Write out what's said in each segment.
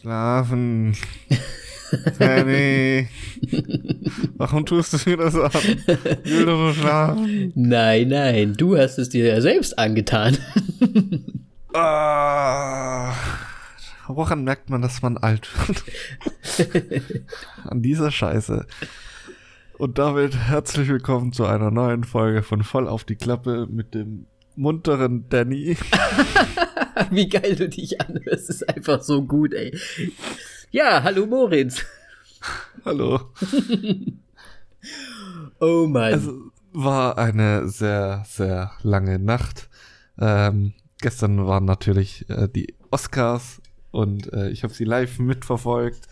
Schlafen. Danny. Warum tust du mir das an? Ich will doch nur schlafen. Nein, nein, du hast es dir ja selbst angetan. Ah, woran merkt man, dass man alt wird? an dieser Scheiße. Und damit herzlich willkommen zu einer neuen Folge von Voll auf die Klappe mit dem munteren Danny. Wie geil du dich anhörst, ist einfach so gut, ey. Ja, hallo Moritz. Hallo. Oh Mann. Es war eine sehr, sehr lange Nacht. Ähm, gestern waren natürlich äh, die Oscars und äh, ich habe sie live mitverfolgt.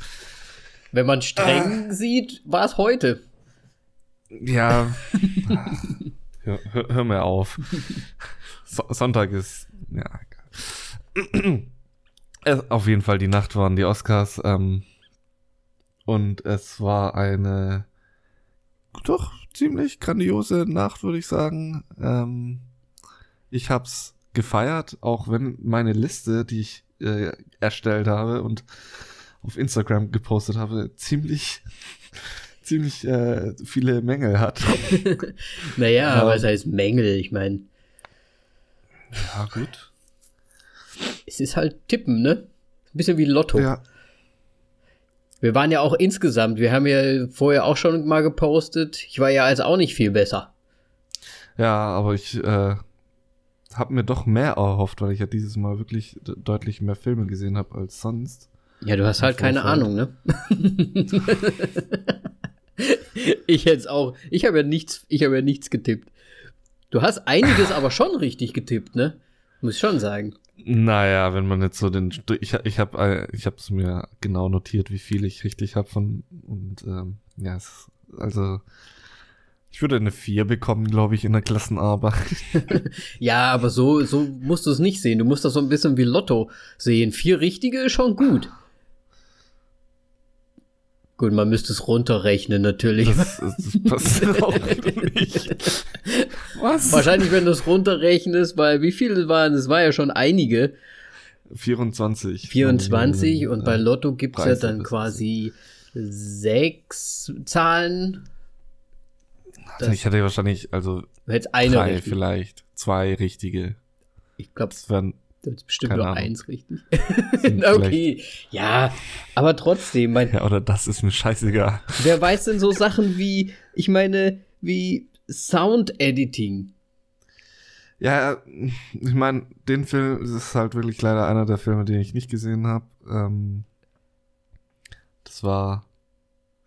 Wenn man streng sieht, war es heute. Ja, hör, hör, hör mir auf. So, Sonntag ist, ja, egal. Äh, Auf jeden Fall, die Nacht waren die Oscars. Ähm, und es war eine doch ziemlich grandiose Nacht, würde ich sagen. Ähm, ich hab's gefeiert, auch wenn meine Liste, die ich äh, erstellt habe und auf Instagram gepostet habe, ziemlich ziemlich äh, viele Mängel hat. Naja, Ja. aber es heißt Mängel, ich meine, Ja, gut. es ist halt Tippen, ne? Ein bisschen wie Lotto. Ja, Wir waren ja auch insgesamt, wir haben ja vorher auch schon mal gepostet. Ich war ja also auch nicht viel besser. ja aber ich äh, habe mir doch mehr erhofft, weil ich ja dieses Mal wirklich de- deutlich mehr Filme gesehen habe als sonst. Ja, du hast halt keine. Ahnung, ne? ich jetzt auch. Ich habe ja nichts, ich habe ja nichts getippt. Du hast einiges aber schon richtig getippt, ne? Muss ich schon sagen. Naja, wenn man jetzt so den, ich, ich habe, äh, ich es mir genau notiert, wie viel ich richtig habe von und ähm, ja, es, also ich würde eine 4 bekommen, glaube ich, in der Klassenarbeit. Ja, aber so, so musst du es nicht sehen. Du musst das so ein bisschen wie Lotto sehen. Vier richtige ist schon gut. Gut, man müsste es runterrechnen, natürlich. Das, das passiert auch nicht. Was? Wahrscheinlich, wenn du es runterrechnest, weil wie viele waren es? war ja schon einige. 24. 24 und bei Lotto gibt es ja dann quasi sechs Zahlen. Das ich hatte wahrscheinlich, also jetzt eine drei richtig. vielleicht, zwei richtige. Ich glaube, wären das ist bestimmt nur Ahnung. eins richtig. Okay. Ja, aber trotzdem, mein, Ja, oder das ist mir scheißegal. wer weiß denn so Sachen wie, ich meine, wie Sound Editing? Ja, ich meine, den Film ist halt wirklich leider einer der Filme, den ich nicht gesehen habe. Ähm, das war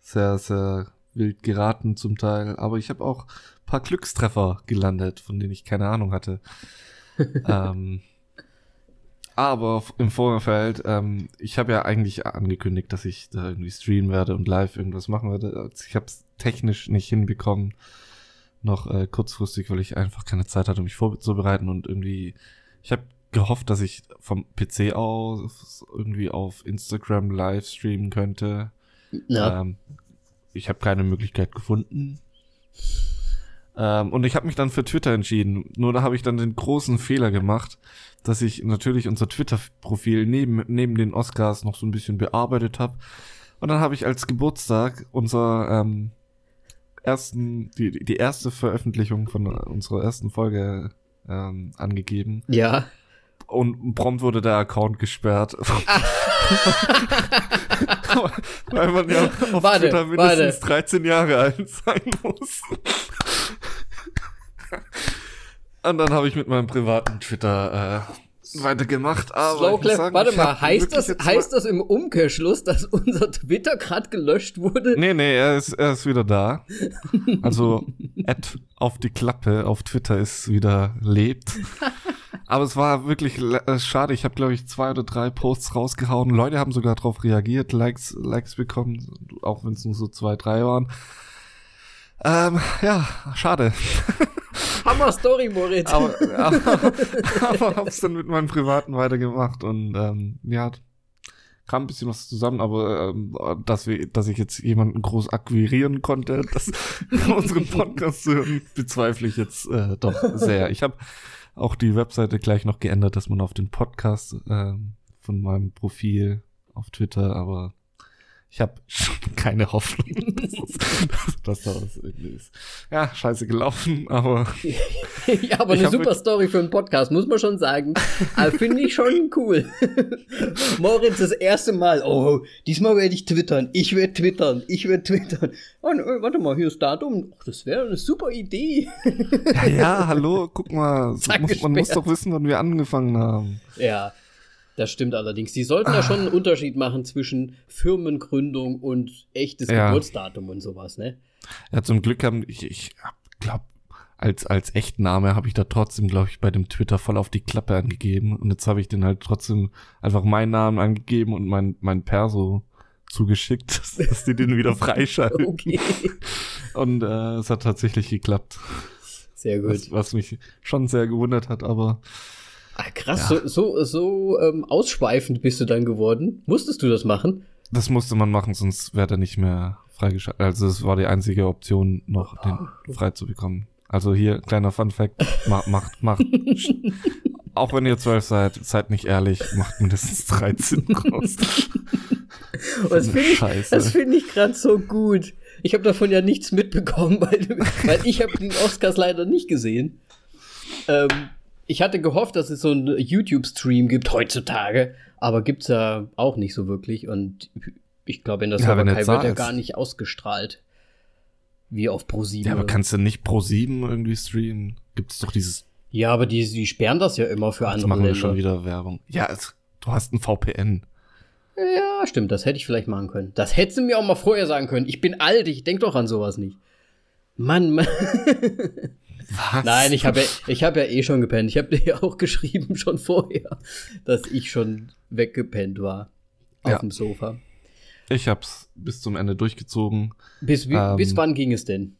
sehr, sehr wild geraten zum Teil, aber ich habe auch ein paar Glückstreffer gelandet, von denen ich keine Ahnung hatte. ähm, aber im Vorfeld, ähm, ich habe ja eigentlich angekündigt, dass ich da irgendwie streamen werde und live irgendwas machen werde. Ich habe es technisch nicht hinbekommen noch äh, kurzfristig, weil ich einfach keine Zeit hatte, mich vorzubereiten und irgendwie, ich habe gehofft, dass ich vom PC aus irgendwie auf Instagram live streamen könnte. Na, Ähm, ich habe keine Möglichkeit gefunden. Ähm, und ich habe mich dann für Twitter entschieden. Nur da habe ich dann den großen Fehler gemacht, dass ich natürlich unser Twitter-Profil neben, neben den Oscars noch so ein bisschen bearbeitet habe. Und dann habe ich als Geburtstag unser ähm, ersten, die, die erste Veröffentlichung von unserer ersten Folge ähm, angegeben. ja. Und prompt wurde der Account gesperrt. Weil man ja auf Warte, Twitter mindestens warte. 13 Jahre alt sein muss. Und dann habe ich mit meinem privaten Twitter äh, weitergemacht. Aber ich muss Slowclap, sagen, warte ich mal, heißt das, heißt mal- das im Umkehrschluss, dass unser Twitter gerade gelöscht wurde? Nee, nee, er ist, er ist wieder da. Also, Ad auf die Klappe auf Twitter ist wieder lebt. Aber es war wirklich äh, schade. Ich habe, glaube ich, zwei oder drei Posts rausgehauen. Leute haben sogar darauf reagiert, Likes, Likes bekommen, auch wenn es nur so zwei, drei waren. Ähm, ja, schade. Hammer Story, Moritz. Aber, aber, aber hab's dann mit meinem Privaten weitergemacht und ähm, ja, kam ein bisschen was zusammen, aber ähm, dass, wir, dass ich jetzt jemanden groß akquirieren konnte, das unseren Podcast zu hören, bezweifle ich jetzt äh, doch sehr. Ich habe auch die Webseite gleich noch geändert, dass man auf den Podcast ähm, von meinem Profil auf Twitter, aber ich habe keine Hoffnung, dass, das irgendwie ist. Ja, scheiße gelaufen, aber. ja, aber eine super Story für einen Podcast, muss man schon sagen. Aber finde ich schon cool. Moritz das erste Mal, oh, diesmal werde ich twittern, ich werde twittern, ich werde twittern. Oh, ne, warte mal, hier ist Datum. Oh, das wäre eine super Idee. ja, ja, hallo, guck mal. Muss, man muss doch wissen, wann wir angefangen haben. Ja. Das stimmt allerdings. Die sollten ah. da schon einen Unterschied machen zwischen Firmengründung und echtes ja. Geburtsdatum und sowas, ne? Ja, zum Glück haben ich, ich glaube, als, als Echtname habe ich da trotzdem, glaube ich, bei dem Twitter voll auf die Klappe angegeben. Und jetzt habe ich den halt trotzdem einfach meinen Namen angegeben und mein, mein Perso zugeschickt, dass die den wieder freischalten. okay. Und äh, es hat tatsächlich geklappt. Sehr gut. Was, was mich schon sehr gewundert hat, aber Ach, krass, ja. so, so, so ähm, ausschweifend bist du dann geworden. Musstest du das machen? Das musste man machen, sonst wäre er nicht mehr freigeschaltet. Also es war die einzige Option, noch oh. den frei zu bekommen. Also hier, kleiner Fun Fact, macht, macht, macht. auch wenn ihr zwölf seid, seid nicht ehrlich, macht mindestens 13 raus. das finde ich, das find ich gerade so gut. Ich habe davon ja nichts mitbekommen, weil, weil ich habe den Oscars leider nicht gesehen. Ähm, ich hatte gehofft, dass es so einen YouTube-Stream gibt heutzutage, aber gibt's ja auch nicht so wirklich. Und ich glaube, in der Slowakei ja, wird er gar nicht ausgestrahlt. Wie auf Pro7. Ja, aber kannst du nicht Pro7 irgendwie streamen? Gibt es doch dieses. Ja, aber die, die sperren das ja immer für andere. Jetzt machen wir schon wieder Werbung. Ja, es, du hast ein VPN. Ja, stimmt, das hätte ich vielleicht machen können. Das hättest du mir auch mal vorher sagen können. Ich bin alt, ich denk doch an sowas nicht. Mann, Mann. Was? Nein, ich habe ja, ich hab ja eh schon gepennt. Ich habe dir ja auch geschrieben schon vorher, dass ich schon weggepennt war auf ja. dem Sofa. Ich hab's bis zum Ende durchgezogen. Bis, ähm, bis wann ging es denn?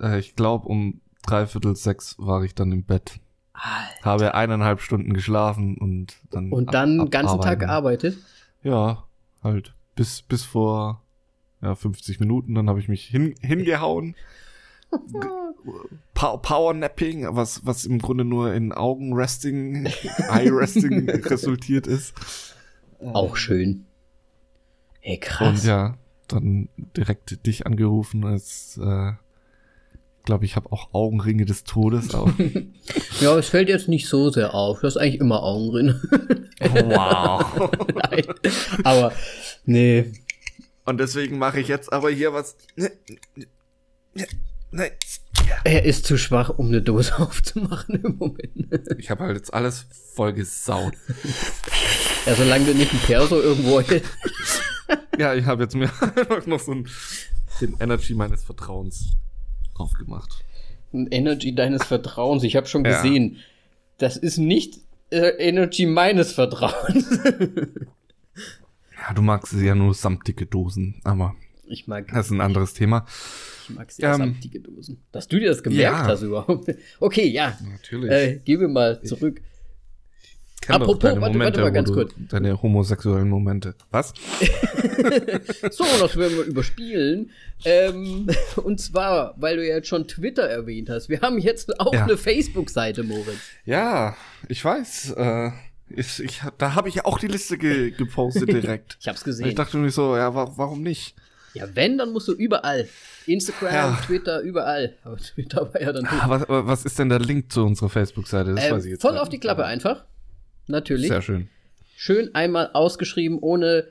Äh, ich glaube, um dreiviertel sechs war ich dann im Bett. Alter. Habe eineinhalb Stunden geschlafen und dann. Und dann den ganzen Tag gearbeitet? Ja, halt. Bis, bis vor ja, 50 Minuten. Dann habe ich mich hin, hingehauen. Powernapping, was, was im Grunde nur in Augenresting, Eye-Resting resultiert ist. Auch schön. Hey, krass. Und ja, dann direkt dich angerufen, als äh, glaube ich, habe auch Augenringe des Todes auf. ja, es fällt jetzt nicht so sehr auf. Du hast eigentlich immer Augenringe. wow. Nein. Aber nee. Und deswegen mache ich jetzt aber hier was. Nein. Er ist zu schwach, um eine Dose aufzumachen im Moment. Ich habe halt jetzt alles voll gesaut. Ja, solange du nicht ein Perso irgendwo Ja, ich habe jetzt mir einfach noch so ein, den Energy meines Vertrauens drauf gemacht. Ein Energy deines Vertrauens. Ich habe schon ja. gesehen, das ist nicht äh, Energy meines Vertrauens. ja, du magst ja nur samtige Dosen, aber ich mag das ist ein anderes Thema. Ich mag sehr ähm, samtige Dosen. Dass du dir das gemerkt ja. hast überhaupt. Okay, ja. Natürlich. Äh, geh mir mal zurück. Apropos, warte, Momente, warte mal ganz kurz. Deine homosexuellen Momente. Was? so, das werden wir überspielen. Ähm, und zwar, weil du ja jetzt schon Twitter erwähnt hast. Wir haben jetzt auch ja. eine Facebook-Seite, Moritz. Ja, ich weiß. Äh, ich, ich, da habe ich auch die Liste ge gepostet direkt. ich hab's gesehen. Ich dachte mir so, ja, wa warum nicht? Ja, wenn, dann musst du überall. Instagram, ja. Twitter, überall. Aber Twitter war ja dann. Ah, was, was, ist denn der Link zu unserer Facebook-Seite? Das äh, weiß ich jetzt Voll auf die Klappe einfach. Natürlich. Sehr schön. Schön einmal ausgeschrieben, ohne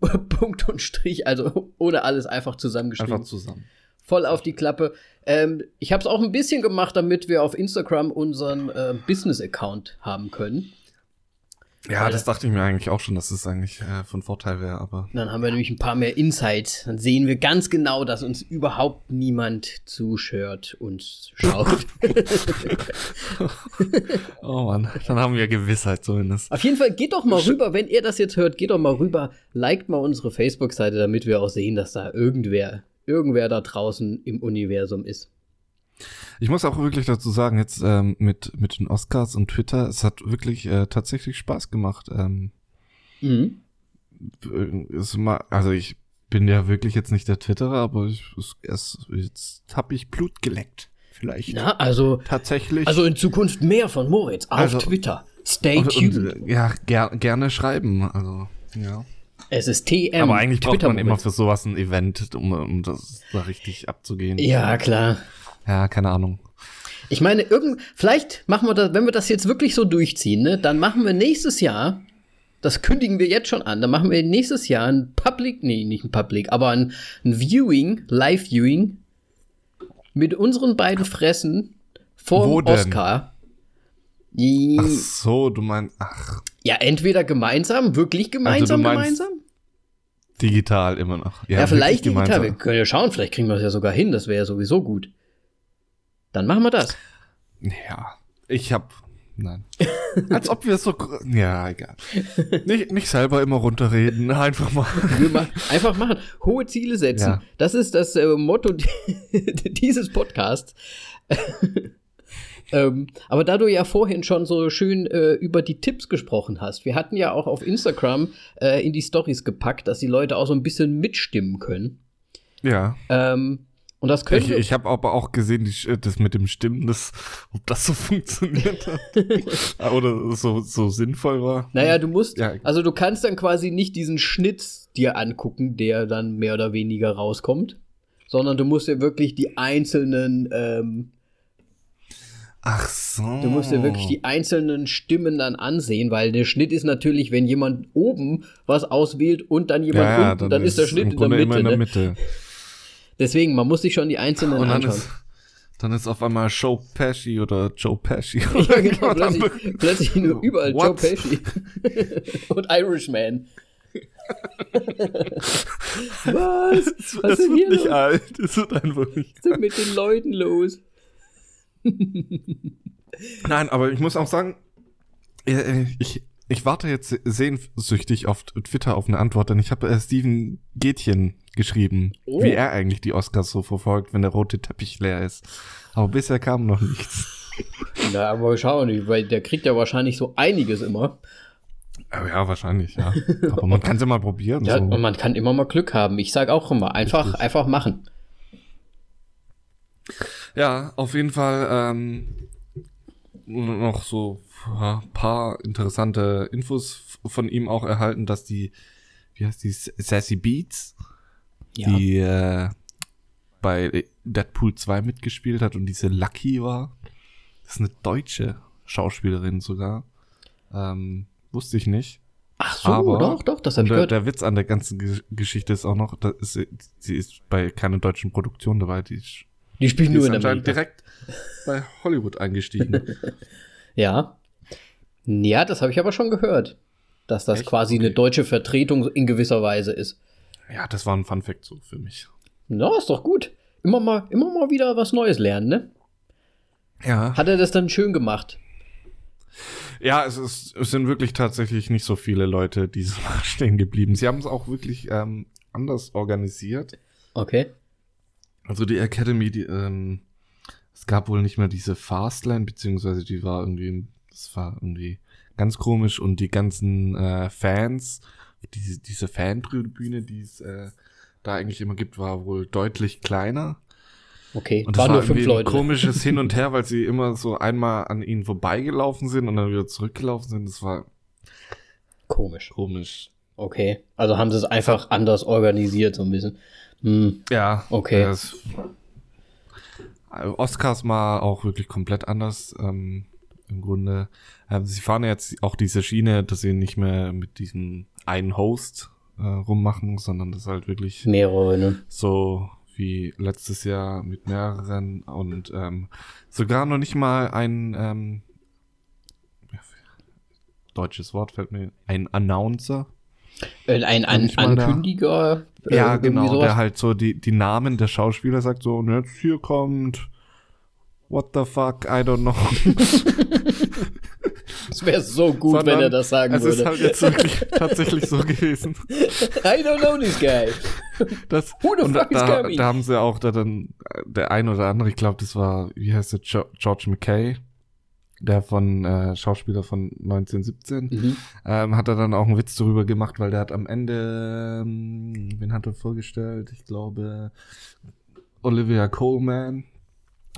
Punkt und Strich, also ohne alles einfach zusammengeschrieben. Einfach zusammen. Voll auf die Klappe. Ähm, ich habe es auch ein bisschen gemacht, damit wir auf Instagram unseren äh, Business-Account haben können. Ja, das dachte ich mir eigentlich auch schon, dass es das eigentlich äh, von Vorteil wäre, aber. Dann haben wir nämlich ein paar mehr Insights. Dann sehen wir ganz genau, dass uns überhaupt niemand zuschört und schaut. oh Mann, dann haben wir Gewissheit zumindest. Auf jeden Fall, geht doch mal rüber, wenn ihr das jetzt hört, geht doch mal rüber, liked mal unsere Facebook-Seite, damit wir auch sehen, dass da irgendwer, irgendwer da draußen im Universum ist. Ich muss auch wirklich dazu sagen, jetzt ähm, mit, mit den Oscars und Twitter, es hat wirklich äh, tatsächlich Spaß gemacht. Ähm, mhm. es mal, also ich bin ja wirklich jetzt nicht der Twitterer, aber ich, es, jetzt habe ich Blut geleckt. Vielleicht. Ja, also tatsächlich. Also in Zukunft mehr von Moritz auf also, Twitter. Stay tuned. Und, ja, ger gerne schreiben. Also, ja. Es ist TM. Aber eigentlich braucht man immer für sowas ein Event, um, um das da richtig abzugehen. Ja, klar. Ja, keine Ahnung. Ich meine, irgend, vielleicht machen wir das, wenn wir das jetzt wirklich so durchziehen, ne, dann machen wir nächstes Jahr, das kündigen wir jetzt schon an, dann machen wir nächstes Jahr ein Public, nee, nicht ein Public, aber ein, ein Viewing, Live-Viewing mit unseren beiden Fressen vor Wo Oscar. Ach so, du meinst, ach. Ja, entweder gemeinsam, wirklich gemeinsam, also gemeinsam. Digital immer noch. Ja, ja vielleicht digital. Gemeinsam. Wir können ja schauen, vielleicht kriegen wir es ja sogar hin, das wäre ja sowieso gut. Dann machen wir das. Ja, ich hab. Nein. Als ob wir so. Ja, egal. Nicht, nicht selber immer runterreden, einfach mal. einfach machen. Hohe Ziele setzen. Ja. Das ist das äh, Motto dieses Podcasts. ähm, aber da du ja vorhin schon so schön äh, über die Tipps gesprochen hast, wir hatten ja auch auf Instagram äh, in die Stories gepackt, dass die Leute auch so ein bisschen mitstimmen können. Ja. Ähm, und das könnte. Ich, ich habe aber auch gesehen, die, das mit dem Stimmen, das, ob das so funktioniert hat. Oder so, so sinnvoll war. Naja, du musst, ja. also du kannst dann quasi nicht diesen Schnitt dir angucken, der dann mehr oder weniger rauskommt, sondern du musst dir wirklich die einzelnen, ähm, Ach so. Du musst dir wirklich die einzelnen Stimmen dann ansehen, weil der Schnitt ist natürlich, wenn jemand oben was auswählt und dann jemand ja, unten, dann, dann ist, der Schnitt in der Mitte. In der Mitte. Ne? Deswegen, man muss sich schon die einzelnen und dann anschauen. Ist, dann ist auf einmal Joe Pesci oder Joe Pesci. ja, genau, plötzlich, plötzlich nur überall What? Joe Pesci. und Irishman. Was? Es, Was es wird nicht los? alt. Es wird einfach nicht Was ist mit den Leuten los? Nein, aber ich muss auch sagen, ich, ich warte jetzt sehnsüchtig auf Twitter auf eine Antwort, denn ich habe äh, Steven Gätchen geschrieben, oh. wie er eigentlich die Oscars so verfolgt, wenn der rote Teppich leer ist. Aber bisher kam noch nichts. Na, aber schauen nicht, weil der kriegt ja wahrscheinlich so einiges immer. Ja, wahrscheinlich, ja. Aber man kann es ja mal probieren. Ja, so. und man kann immer mal Glück haben. Ich sage auch immer, einfach, einfach machen. Ja, auf jeden Fall ähm, noch so paar interessante Infos von ihm auch erhalten, dass die, wie heißt die, Sassy Beats, ja. die äh, bei Deadpool 2 mitgespielt hat und diese Lucky war. Das ist eine deutsche Schauspielerin sogar. Ähm, wusste ich nicht. Ach so, Aber doch, doch, das habe ich gehört. Der Witz an der ganzen Geschichte ist auch noch, dass sie, ist bei keiner deutschen Produktion dabei. Die, die spielt nur in Amerika. direkt bei Hollywood eingestiegen. ja. Ja, das habe ich aber schon gehört. Dass das Echt? quasi okay. eine deutsche Vertretung in gewisser Weise ist. Ja, das war ein Fun Fact so für mich. Na, ist doch gut. Immer mal, immer mal wieder was Neues lernen, ne? Ja. Hat er das dann schön gemacht? Ja, es, ist, es sind wirklich tatsächlich nicht so viele Leute dieses Mal stehen geblieben. Sie haben es auch wirklich ähm, anders organisiert. Okay. Also die Academy, die, ähm, es gab wohl nicht mehr diese Fastline, beziehungsweise die war irgendwie, das war irgendwie ganz komisch und die ganzen äh, Fans diese, diese Fantribüne, die es äh, da eigentlich immer gibt, war wohl deutlich kleiner. Okay, und das war nur fünf Leute. Ein komisches Hin und Her, weil sie immer so einmal an ihnen vorbeigelaufen sind und dann wieder zurückgelaufen sind. Das war komisch. Komisch. Okay, also haben sie es einfach anders organisiert, so ein bisschen. Hm. Ja. Okay. Das, Oscars mal auch wirklich komplett anders. Ähm, Im Grunde. Ähm, sie fahren jetzt auch diese Schiene, dass sie nicht mehr mit diesem einen Host äh, rummachen, sondern das halt wirklich mehrere, ne? So wie letztes Jahr mit mehreren und ähm, sogar noch nicht mal ein ähm, deutsches Wort fällt mir ein Announcer. Äh, ein An Ankündiger. Äh, ja, genau, der halt so die, die Namen der Schauspieler sagt so, und jetzt hier kommt What the fuck, I don't know. Es wäre so gut, Sondern, wenn er das sagen es würde. Es ist halt jetzt wirklich tatsächlich so gewesen. I don't know this guy. Das, Who the fuck da, is da haben sie auch da dann, der ein oder andere, ich glaube, das war, wie heißt der, George McKay, der von äh, Schauspieler von 1917, mhm. ähm, hat er dann auch einen Witz darüber gemacht, weil der hat am Ende, ähm, wen hat er vorgestellt? Ich glaube, Olivia Coleman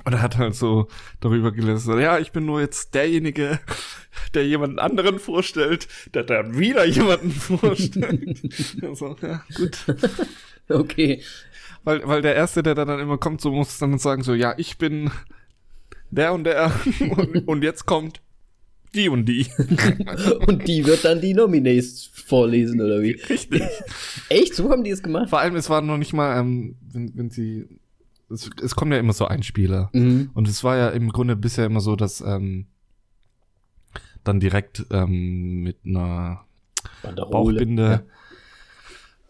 Und er hat halt so darüber gelesen, ja, ich bin nur jetzt derjenige, der jemanden anderen vorstellt, der dann wieder jemanden vorstellt. also, ja, gut. Okay. Weil, weil der Erste, der dann immer kommt, so muss dann sagen, so, ja, ich bin der und der und, und jetzt kommt die und die. und die wird dann die Nominees vorlesen, oder wie? Richtig. Echt? So haben die es gemacht? Vor allem, es war noch nicht mal, ähm, wenn, wenn sie es, es kommen ja immer so Einspieler. Mhm. Und es war ja im Grunde bisher immer so, dass ähm, dann direkt ähm, mit einer Bauchbinde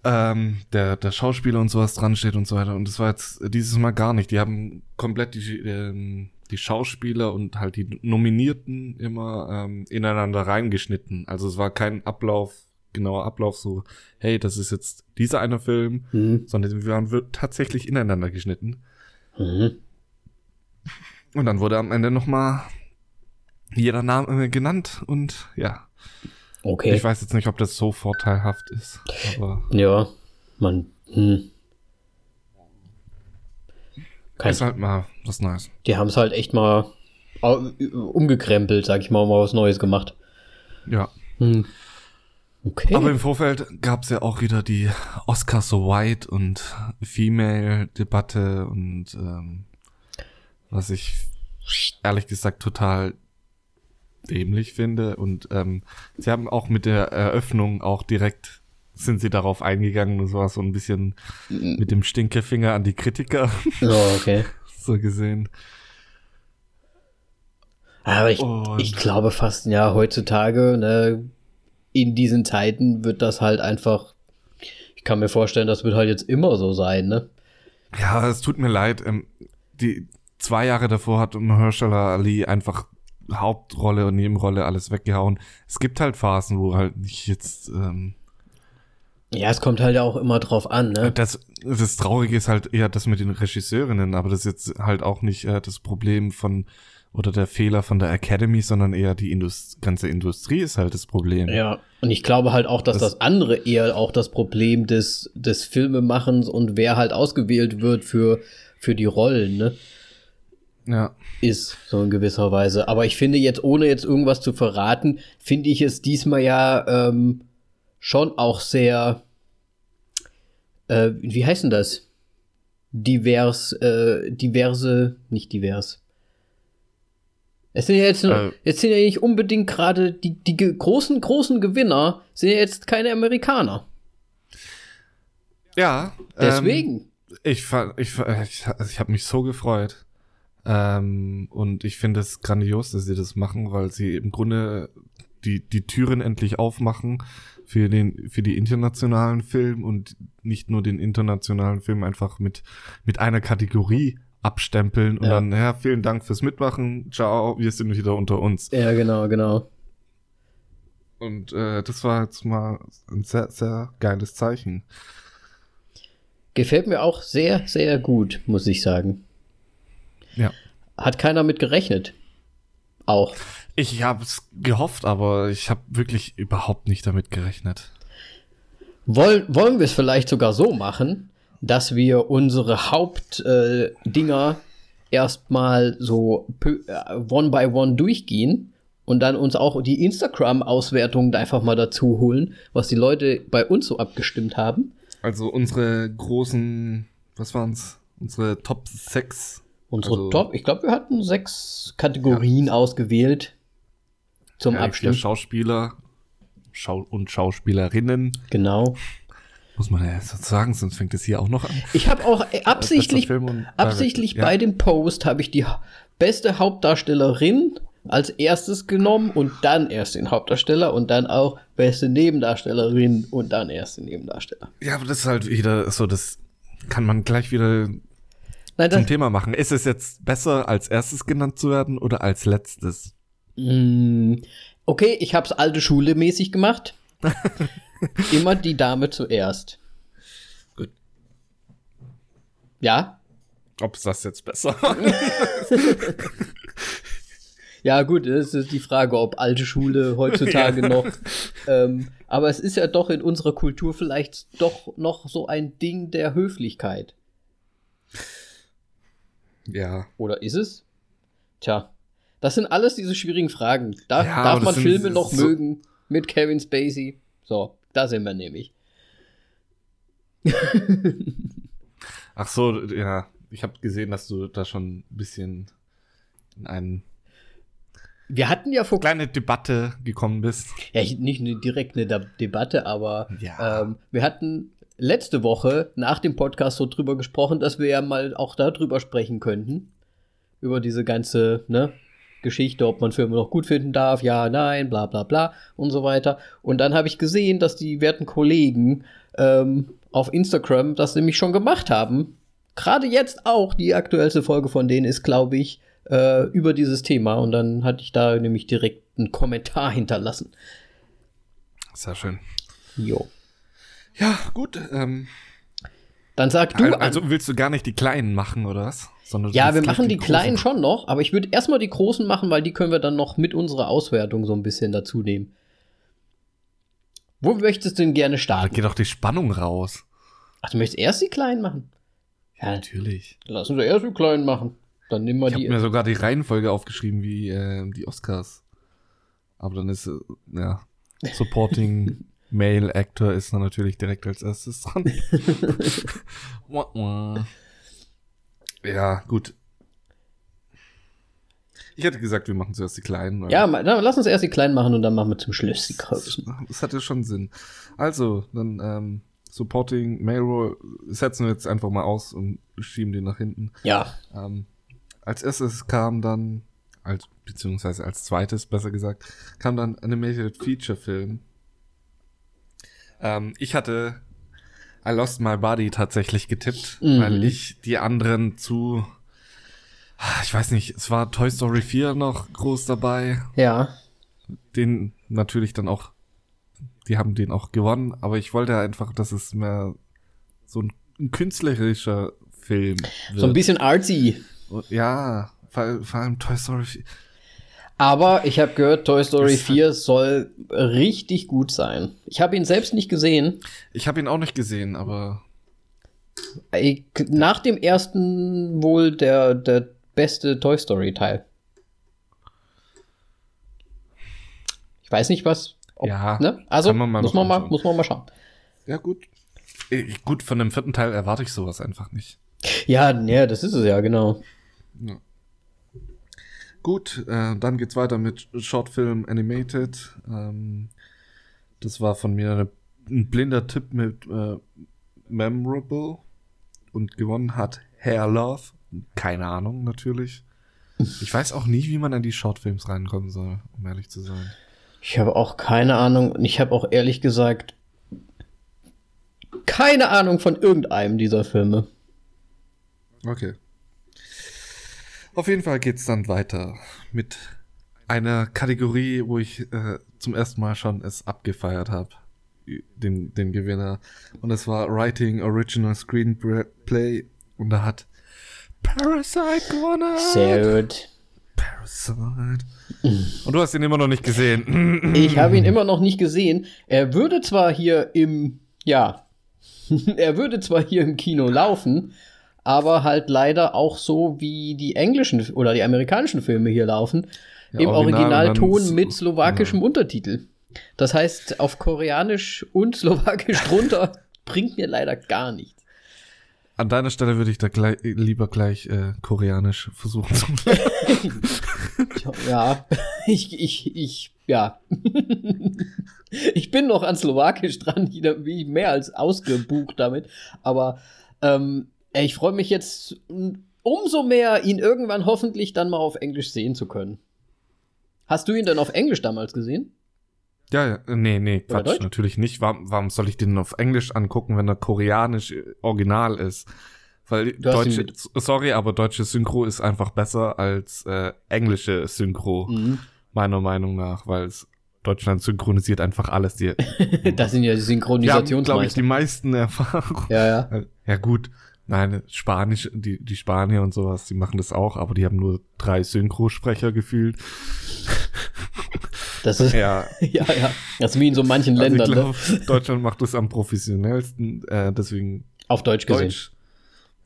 ja. ähm, der, der Schauspieler und sowas dran steht und so weiter. Und das war jetzt dieses Mal gar nicht. Die haben komplett die, ähm, die Schauspieler und halt die Nominierten immer ähm, ineinander reingeschnitten. Also es war kein Ablauf, genauer Ablauf, so, hey, das ist jetzt dieser eine Film, mhm. sondern wir waren tatsächlich ineinander geschnitten. Mhm. Und dann wurde am Ende nochmal jeder Name genannt und ja. Okay. Ich weiß jetzt nicht, ob das so vorteilhaft ist. Ja, man. Hm. Kein, ist halt mal was Neues. Die haben es halt echt mal umgekrempelt, sag ich mal, mal was Neues gemacht. Ja. Hm. Okay. Aber im Vorfeld gab es ja auch wieder die Oscar so White und Female-Debatte und ähm, was ich ehrlich gesagt total dämlich finde. Und ähm, sie haben auch mit der Eröffnung auch direkt sind sie darauf eingegangen und so war so ein bisschen mit dem Stinkefinger an die Kritiker. Oh, okay. so gesehen. Aber ich, ich glaube fast, ja, heutzutage, ne, in diesen Zeiten wird das halt einfach, ich kann mir vorstellen, das wird halt jetzt immer so sein, ne? Ja, es tut mir leid. Ähm, die zwei Jahre davor hat Mahershala Ali einfach Hauptrolle und Nebenrolle alles weggehauen. Es gibt halt Phasen, wo halt nicht jetzt. Ähm, ja, es kommt halt auch immer drauf an, ne? Das, das Traurige ist halt eher das mit den Regisseurinnen, aber das ist jetzt halt auch nicht äh, das Problem von oder der Fehler von der Academy, sondern eher die Indust ganze Industrie ist halt das Problem. Ja, und ich glaube halt auch, dass das, das, andere eher auch das Problem des, des Filmemachens und wer halt ausgewählt wird für, für die Rollen, ne? Ja. Ist, so in gewisser Weise. Aber ich finde jetzt, ohne jetzt irgendwas zu verraten, finde ich es diesmal ja ähm, schon auch sehr, äh, wie heißt denn das? Divers, äh, diverse, nicht divers es sind ja jetzt, äh, jetzt sind ja nicht unbedingt gerade die, die großen, großen Gewinner, sind ja jetzt keine Amerikaner. Ja. Deswegen. Ähm, ich ich, ich, also ich habe mich so gefreut. Ähm, und ich finde es grandios, dass sie das machen, weil sie im Grunde die, die Türen endlich aufmachen für den, für die internationalen Film und nicht nur den internationalen Film einfach mit, mit einer Kategorie abstempeln und ja. dann, ja, vielen Dank fürs Mitmachen, ciao, wir sind wieder unter uns. Ja, genau, genau. Und äh, das war jetzt mal ein sehr, sehr geiles Zeichen. Gefällt mir auch sehr, sehr gut, muss ich sagen. Ja. Hat keiner mit gerechnet. Auch. Ich habe es gehofft, aber ich habe wirklich überhaupt nicht damit gerechnet. Wollen, wollen wir es vielleicht sogar so machen, dass wir unsere Hauptdinger äh, erstmal so äh, one by one durchgehen und dann uns auch die Instagram-Auswertungen einfach mal dazu holen, was die Leute bei uns so abgestimmt haben. Also unsere großen, was waren's? Unsere Top 6. Unsere also, Top, ich glaube, wir hatten sechs Kategorien ja. ausgewählt zum ja, Abstimmen. Schauspieler Schau und Schauspielerinnen. Genau. Muss man ja so sagen, sonst fängt es hier auch noch an. Ich habe auch äh, absichtlich, absichtlich ja. bei dem Post habe ich die beste Hauptdarstellerin als erstes genommen und dann erst den Hauptdarsteller und dann auch beste Nebendarstellerin und dann erst den Nebendarsteller. Ja, aber das ist halt wieder so, das kann man gleich wieder Nein, zum Thema machen. Ist es jetzt besser, als erstes genannt zu werden oder als letztes? Mm, okay, ich habe es alte Schule mäßig gemacht. Immer die Dame zuerst. Gut. Ja? Ob es das jetzt besser Ja, gut, das ist die Frage, ob alte Schule heutzutage ja. noch. Ähm, aber es ist ja doch in unserer Kultur vielleicht doch noch so ein Ding der Höflichkeit. Ja. Oder ist es? Tja, das sind alles diese schwierigen Fragen. Darf, ja, darf man Filme noch so mögen mit Kevin Spacey? So, da sind wir nämlich. Ach so, ja. Ich habe gesehen, dass du da schon ein bisschen in einen wir hatten ja vor kleine Debatte gekommen bist. Ja, nicht eine, direkt eine De Debatte, aber ja. ähm, wir hatten letzte Woche nach dem Podcast so drüber gesprochen, dass wir ja mal auch darüber sprechen könnten. Über diese ganze, ne, Geschichte, ob man Filme noch gut finden darf, ja, nein, bla bla bla und so weiter. Und dann habe ich gesehen, dass die werten Kollegen ähm, auf Instagram das nämlich schon gemacht haben. Gerade jetzt auch, die aktuellste Folge von denen ist, glaube ich, äh, über dieses Thema. Und dann hatte ich da nämlich direkt einen Kommentar hinterlassen. Sehr schön. Jo. Ja, gut. Ähm, dann sag du. Also, also willst du gar nicht die Kleinen machen, oder was? Sondern ja, wir machen die, die Kleinen schon noch, aber ich würde erstmal die Großen machen, weil die können wir dann noch mit unserer Auswertung so ein bisschen dazu nehmen. Wo möchtest du denn gerne starten? Da geht doch die Spannung raus. Ach, du möchtest erst die Kleinen machen? Ja, natürlich. Lass uns erst die Kleinen machen. Dann nehmen wir ich die. Ich habe mir sogar die Reihenfolge aufgeschrieben wie äh, die Oscars. Aber dann ist, äh, ja, Supporting Male Actor ist dann natürlich direkt als erstes dran. Ja, gut. Ich hätte gesagt, wir machen zuerst die Kleinen. Ja, lass uns erst die Kleinen machen und dann machen wir zum Schluss die Großen. Das hatte schon Sinn. Also, dann ähm, Supporting Mail Roll setzen wir jetzt einfach mal aus und schieben den nach hinten. Ja. Ähm, als erstes kam dann, als, beziehungsweise als zweites, besser gesagt, kam dann Animated Feature Film. Ähm, ich hatte I Lost My Body tatsächlich getippt, mhm. weil ich die anderen zu, ich weiß nicht, es war Toy Story 4 noch groß dabei. Ja. Den natürlich dann auch, die haben den auch gewonnen, aber ich wollte einfach, dass es mehr so ein, ein künstlerischer Film wird. So ein bisschen artsy. Ja, vor, vor allem Toy Story 4. Aber ich habe gehört, Toy Story 4 soll richtig gut sein. Ich habe ihn selbst nicht gesehen. Ich habe ihn auch nicht gesehen, aber. Ich, nach dem ersten wohl der, der beste Toy Story Teil. Ich weiß nicht was. Ob, ja. Ne? Also man muss, man mal, muss man mal schauen. Ja, gut. Gut, von dem vierten Teil erwarte ich sowas einfach nicht. Ja, ja, das ist es ja, genau. Ja. Gut, äh, dann geht's weiter mit Shortfilm Animated. Ähm, das war von mir eine, ein blinder Tipp mit äh, Memorable und gewonnen hat Hair Love. Keine Ahnung, natürlich. Ich weiß auch nie, wie man an die Shortfilms reinkommen soll, um ehrlich zu sein. Ich habe auch keine Ahnung und ich habe auch ehrlich gesagt keine Ahnung von irgendeinem dieser Filme. Okay. Auf jeden Fall geht's dann weiter mit einer Kategorie, wo ich äh, zum ersten Mal schon es abgefeiert habe, den, den Gewinner. Und es war Writing Original Screenplay und da hat Parasite gewonnen. Sehr gut. Parasite. Und du hast ihn immer noch nicht gesehen. ich habe ihn immer noch nicht gesehen. Er würde zwar hier im, ja, er würde zwar hier im Kino laufen, aber halt leider auch so wie die englischen oder die amerikanischen Filme hier laufen, ja, im Originalton mit slowakischem ja. Untertitel. Das heißt, auf Koreanisch und Slowakisch drunter bringt mir leider gar nichts. An deiner Stelle würde ich da gleich, lieber gleich äh, Koreanisch versuchen zu Ja, ich, ich, ich, ja. ich bin noch an Slowakisch dran, wie mehr als ausgebucht damit. Aber ähm, ich freue mich jetzt umso mehr, ihn irgendwann hoffentlich dann mal auf Englisch sehen zu können. Hast du ihn denn auf Englisch damals gesehen? Ja, ja, nee, nee, Quatsch, natürlich nicht. Warum, warum soll ich den auf Englisch angucken, wenn er koreanisch äh, original ist? Weil deutsche, sorry, aber deutsche Synchro ist einfach besser als äh, englische Synchro, mhm. meiner Meinung nach, weil es Deutschland synchronisiert einfach alles. Die, das sind ja die Synchronisationsmeister. glaube ich, die meisten Erfahrungen. Ja, ja. Ja, gut. Nein, Spanisch, die, die Spanier und sowas, die machen das auch, aber die haben nur drei Synchrosprecher gefühlt. Das ist ja, ja, ja. Das ist wie in so manchen also Ländern. Glaub, ne? Deutschland macht das am professionellsten, äh, deswegen. Auf Deutsch gesehen. Deutsch.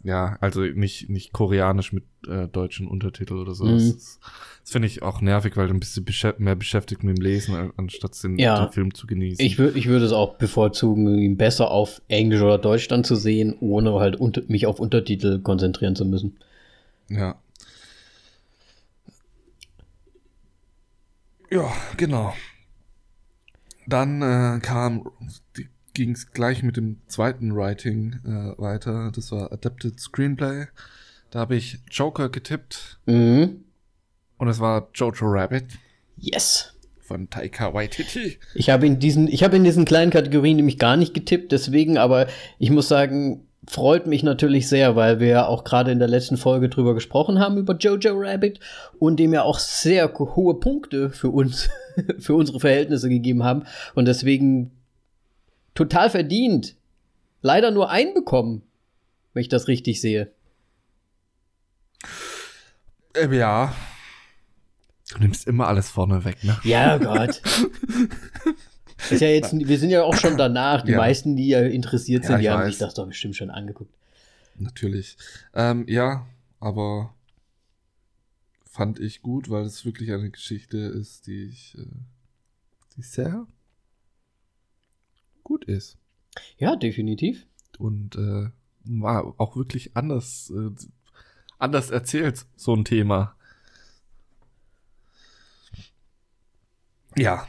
Ja, also nicht, nicht koreanisch mit äh, deutschen Untertitel oder so. Mhm. Das, das finde ich auch nervig, weil du ein bisschen beschäft mehr beschäftigt mit dem Lesen, anstatt den, ja. den Film zu genießen. Ich, würde ich würde es auch bevorzugen, ihn besser auf Englisch oder Deutsch dann zu sehen, ohne halt unter mich auf Untertitel konzentrieren zu müssen. Ja. Ja, genau. Dann äh, kam die ging es gleich mit dem zweiten Writing äh, weiter. Das war Adapted Screenplay. Da habe ich Joker getippt. Mhm. Und es war Jojo Rabbit. Yes. Von Taika Waititi. Ich habe in diesen, ich habe in diesen kleinen Kategorien nämlich gar nicht getippt, deswegen, aber ich muss sagen, freut mich natürlich sehr, weil wir ja auch gerade in der letzten Folge drüber gesprochen haben über Jojo Rabbit und dem ja auch sehr hohe Punkte für uns, für unsere Verhältnisse gegeben haben. Und deswegen total verdient. Leider nur einen bekommen, wenn ich das richtig sehe. Ähm, ja. Du nimmst immer alles vorne weg, ne? Ja, Gott. ist ja jetzt, wir sind ja auch schon danach. Die ja. meisten, die ja interessiert sind, ja, die haben sich das doch bestimmt schon angeguckt. Natürlich. Ähm, ja, aber fand ich gut, weil es wirklich eine Geschichte ist, die ich, äh, die sehr gut ist. Ja, definitiv. Und äh, war auch wirklich anders, äh, anders erzählt, so ein Thema. Ja,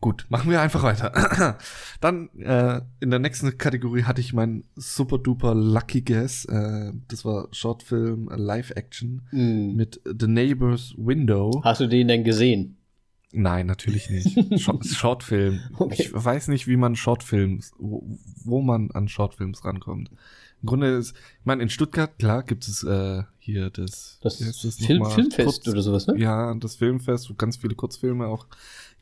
gut, machen wir einfach weiter. Dann äh, in der nächsten Kategorie hatte ich meinen super duper Lucky Guess. Äh, das war Shortfilm Live Action mm. mit The Neighbor's Window. Hast du den denn gesehen? Nein, natürlich nicht. Shortfilm. Okay. Ich weiß nicht, wie man Shortfilms, wo, wo, man an Shortfilms rankommt. Im Grunde ist, ich meine, in Stuttgart, klar, gibt es äh, hier das, das, das Film, Filmfest Kurz, oder sowas, ne? Ja, das Filmfest, wo ganz viele Kurzfilme auch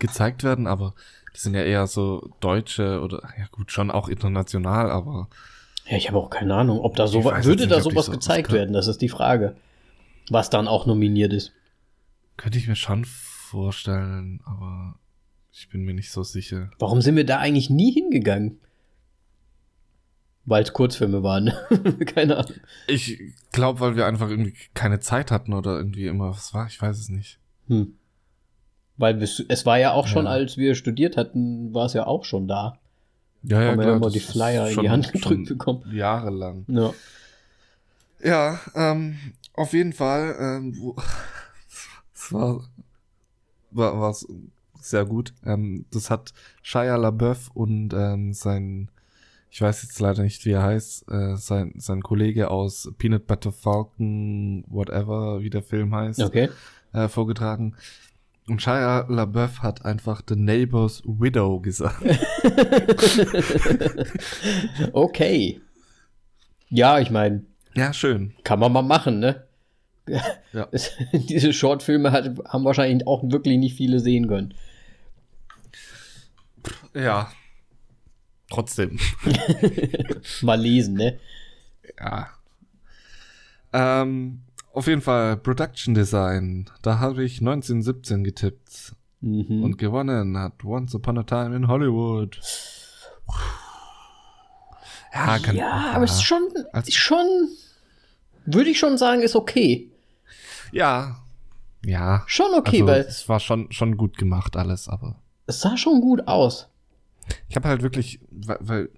gezeigt werden, aber das sind ja eher so deutsche oder, ja gut, schon auch international, aber. Ja, ich habe auch keine Ahnung, ob da so würde nicht, da sowas so gezeigt werden, das ist die Frage. Was dann auch nominiert ist. Könnte ich mir schon vorstellen, aber ich bin mir nicht so sicher. Warum sind wir da eigentlich nie hingegangen? Weil es Kurzfilme waren. keine Ahnung. Ich glaube, weil wir einfach irgendwie keine Zeit hatten oder irgendwie immer was war. Ich weiß es nicht. Hm. Weil es war ja auch schon, ja. als wir studiert hatten, war es ja auch schon da. Ja, ja, Haben wir ja immer die Flyer in die Hand gedrückt bekommen. Jahrelang. Ja. Ja, ähm, auf jeden Fall, ähm, es war war war's sehr gut. Ähm, das hat Shia LaBeouf und ähm, sein, ich weiß jetzt leider nicht, wie er heißt, äh, sein, sein Kollege aus Peanut Butter Falcon, whatever, wie der Film heißt, okay. äh, vorgetragen. Und Shia LaBeouf hat einfach The Neighbor's Widow gesagt. okay. Ja, ich meine. Ja, schön. Kann man mal machen, ne? Ja. Diese Shortfilme hat, haben wahrscheinlich auch wirklich nicht viele sehen können. Ja. Trotzdem. Mal lesen, ne? Ja. Ähm, auf jeden Fall Production Design. Da habe ich 1917 getippt. Mhm. Und gewonnen hat Once Upon a Time in Hollywood. Ja, kann, ja, ja. aber es ist schon, also, schon, würde ich schon sagen, ist okay. Ja. Ja. Schon okay, also, weil. Es war schon, schon gut gemacht alles, aber. Es sah schon gut aus. Ich habe halt wirklich, weil, weil.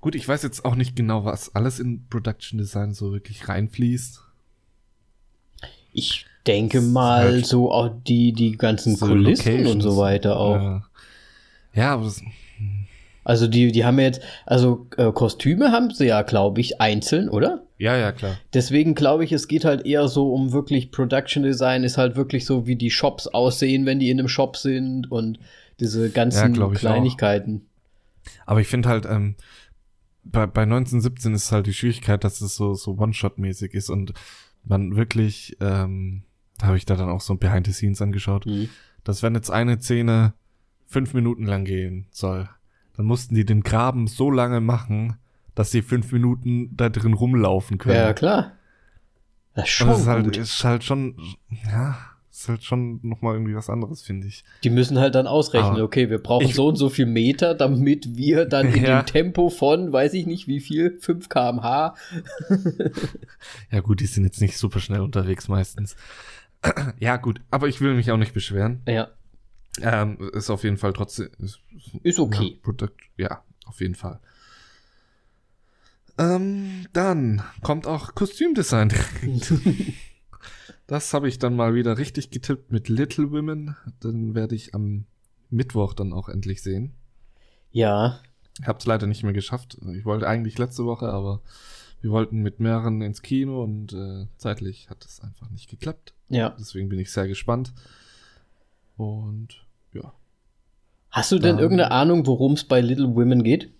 Gut, ich weiß jetzt auch nicht genau, was alles in Production Design so wirklich reinfließt. Ich denke mal, halt so auch die, die ganzen so Kulissen Locations. und so weiter auch. Ja, ja aber das, also die, die haben jetzt, also äh, Kostüme haben sie ja, glaube ich, einzeln, oder? Ja, ja, klar. Deswegen glaube ich, es geht halt eher so um wirklich Production Design, ist halt wirklich so, wie die Shops aussehen, wenn die in einem Shop sind und diese ganzen ja, Kleinigkeiten. Auch. Aber ich finde halt, ähm, bei, bei 1917 ist halt die Schwierigkeit, dass es so, so One-Shot-mäßig ist und man wirklich, ähm, da habe ich da dann auch so ein Behind the Scenes angeschaut, mhm. dass wenn jetzt eine Szene fünf Minuten lang gehen soll, dann mussten die den Graben so lange machen, dass sie fünf Minuten da drin rumlaufen können. Ja, klar. Das ist schon das ist halt, ist halt schon, ja, ist halt schon nochmal irgendwie was anderes, finde ich. Die müssen halt dann ausrechnen, Aber okay, wir brauchen so und so viel Meter, damit wir dann in ja. dem Tempo von, weiß ich nicht wie viel, 5 kmh. ja gut, die sind jetzt nicht super schnell unterwegs meistens. ja gut, aber ich will mich auch nicht beschweren. Ja. Ähm, ist auf jeden Fall trotzdem. Ist, ist okay. Ja, Product, ja, auf jeden Fall. Ähm, dann kommt auch Kostümdesign direkt. das habe ich dann mal wieder richtig getippt mit Little Women. Dann werde ich am Mittwoch dann auch endlich sehen. Ja. Ich habe es leider nicht mehr geschafft. Ich wollte eigentlich letzte Woche, aber wir wollten mit mehreren ins Kino und äh, zeitlich hat es einfach nicht geklappt. Ja. Deswegen bin ich sehr gespannt. Und ja. Hast du denn dann, irgendeine Ahnung, worum es bei Little Women geht?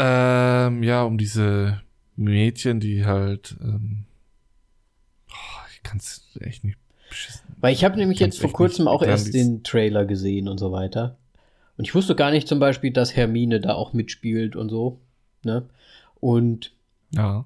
Ähm, ja, um diese Mädchen, die halt. Ähm, oh, ich kann es echt nicht beschissen. Weil ich habe nämlich jetzt vor kurzem auch erst den Trailer gesehen und so weiter. Und ich wusste gar nicht zum Beispiel, dass Hermine da auch mitspielt und so. Ne? Und ja.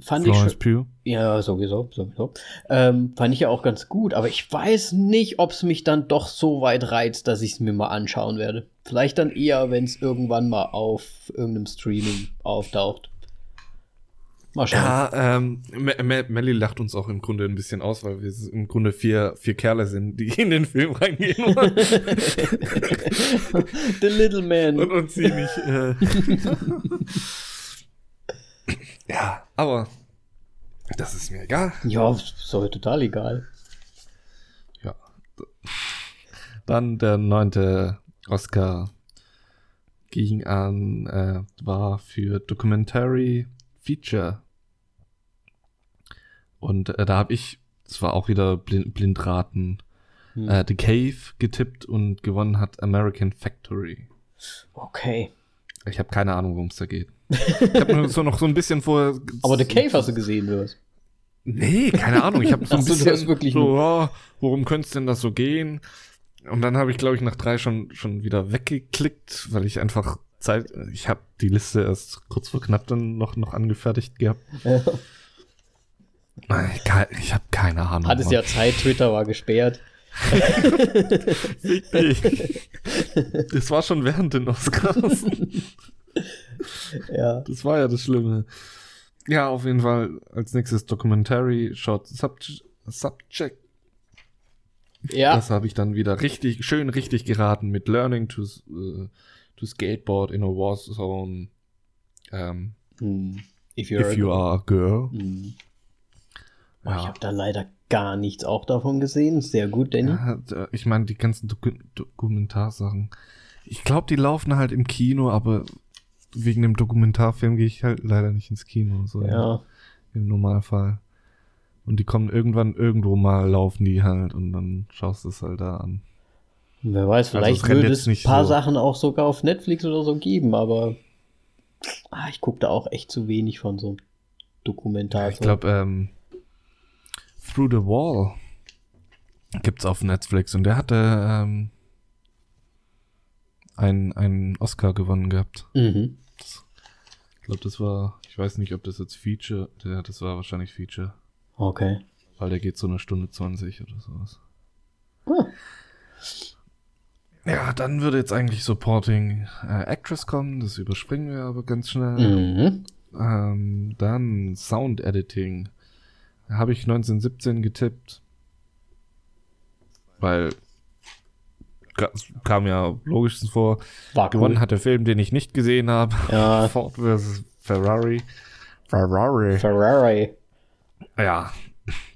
Fand Florence ich Pugh. Ja, sowieso, sowieso. Ähm, fand ich ja auch ganz gut, aber ich weiß nicht, ob es mich dann doch so weit reizt, dass ich es mir mal anschauen werde. Vielleicht dann eher, wenn es irgendwann mal auf irgendeinem Streaming auftaucht. Mal schauen. Ja, ähm, Melly lacht uns auch im Grunde ein bisschen aus, weil wir im Grunde vier, vier Kerle sind, die in den Film reingehen. The Little Man. Und, und sie nicht. Äh Ja, aber das ist mir egal. Ja, ist doch total egal. Ja. Dann der neunte Oscar ging an, äh, war für Documentary Feature. Und äh, da habe ich, das war auch wieder Blind, Blindraten, hm. äh, The Cave getippt und gewonnen hat American Factory. Okay. Ich habe keine Ahnung, worum es da geht. Ich habe nur so noch so ein bisschen vor. Aber The Cave hast du gesehen, du hast. Nee, keine Ahnung. Ich habe so ein bisschen so, oh, worum könnte es denn das so gehen? Und dann habe ich, glaube ich, nach drei schon schon wieder weggeklickt, weil ich einfach Zeit. Ich habe die Liste erst kurz vor knapp dann noch noch angefertigt gehabt. Ja. Ich, ich habe keine Ahnung. Hattest ja Zeit, Twitter war gesperrt. das war schon während den Oscars. ja. Das war ja das Schlimme. Ja, auf jeden Fall als nächstes Documentary Short Subject. Subject. Ja. Das habe ich dann wieder richtig, schön richtig geraten mit Learning to, uh, to Skateboard in a War Zone. Um, hm. If, if you are a girl. Hm. Ja. Ich habe da leider gar nichts auch davon gesehen. Sehr gut, Danny. Ja, ich meine, die ganzen Doku Dokumentarsachen. Ich glaube, die laufen halt im Kino, aber wegen dem Dokumentarfilm gehe ich halt leider nicht ins Kino. So ja. Im Normalfall. Und die kommen irgendwann irgendwo mal, laufen die halt und dann schaust du es halt da an. Wer weiß, also vielleicht also würde es ein paar so. Sachen auch sogar auf Netflix oder so geben, aber ah, ich gucke da auch echt zu wenig von so Dokumentar. Ja, ich glaube, ähm, Through the Wall gibt's auf Netflix und der hatte ähm, einen, einen Oscar gewonnen gehabt. Mhm. Das, ich glaube, das war, ich weiß nicht, ob das jetzt Feature, der, das war wahrscheinlich Feature. Okay. Weil der geht so eine Stunde 20 oder sowas. Oh. Ja, dann würde jetzt eigentlich Supporting äh, Actress kommen, das überspringen wir aber ganz schnell. Mhm. Ähm, dann Sound Editing. Habe ich 1917 getippt. Weil kam ja logischstens vor. War Gewonnen cool. hat der Film, den ich nicht gesehen habe. Ja. Ford vs. Ferrari. Ferrari. Ferrari. Ja,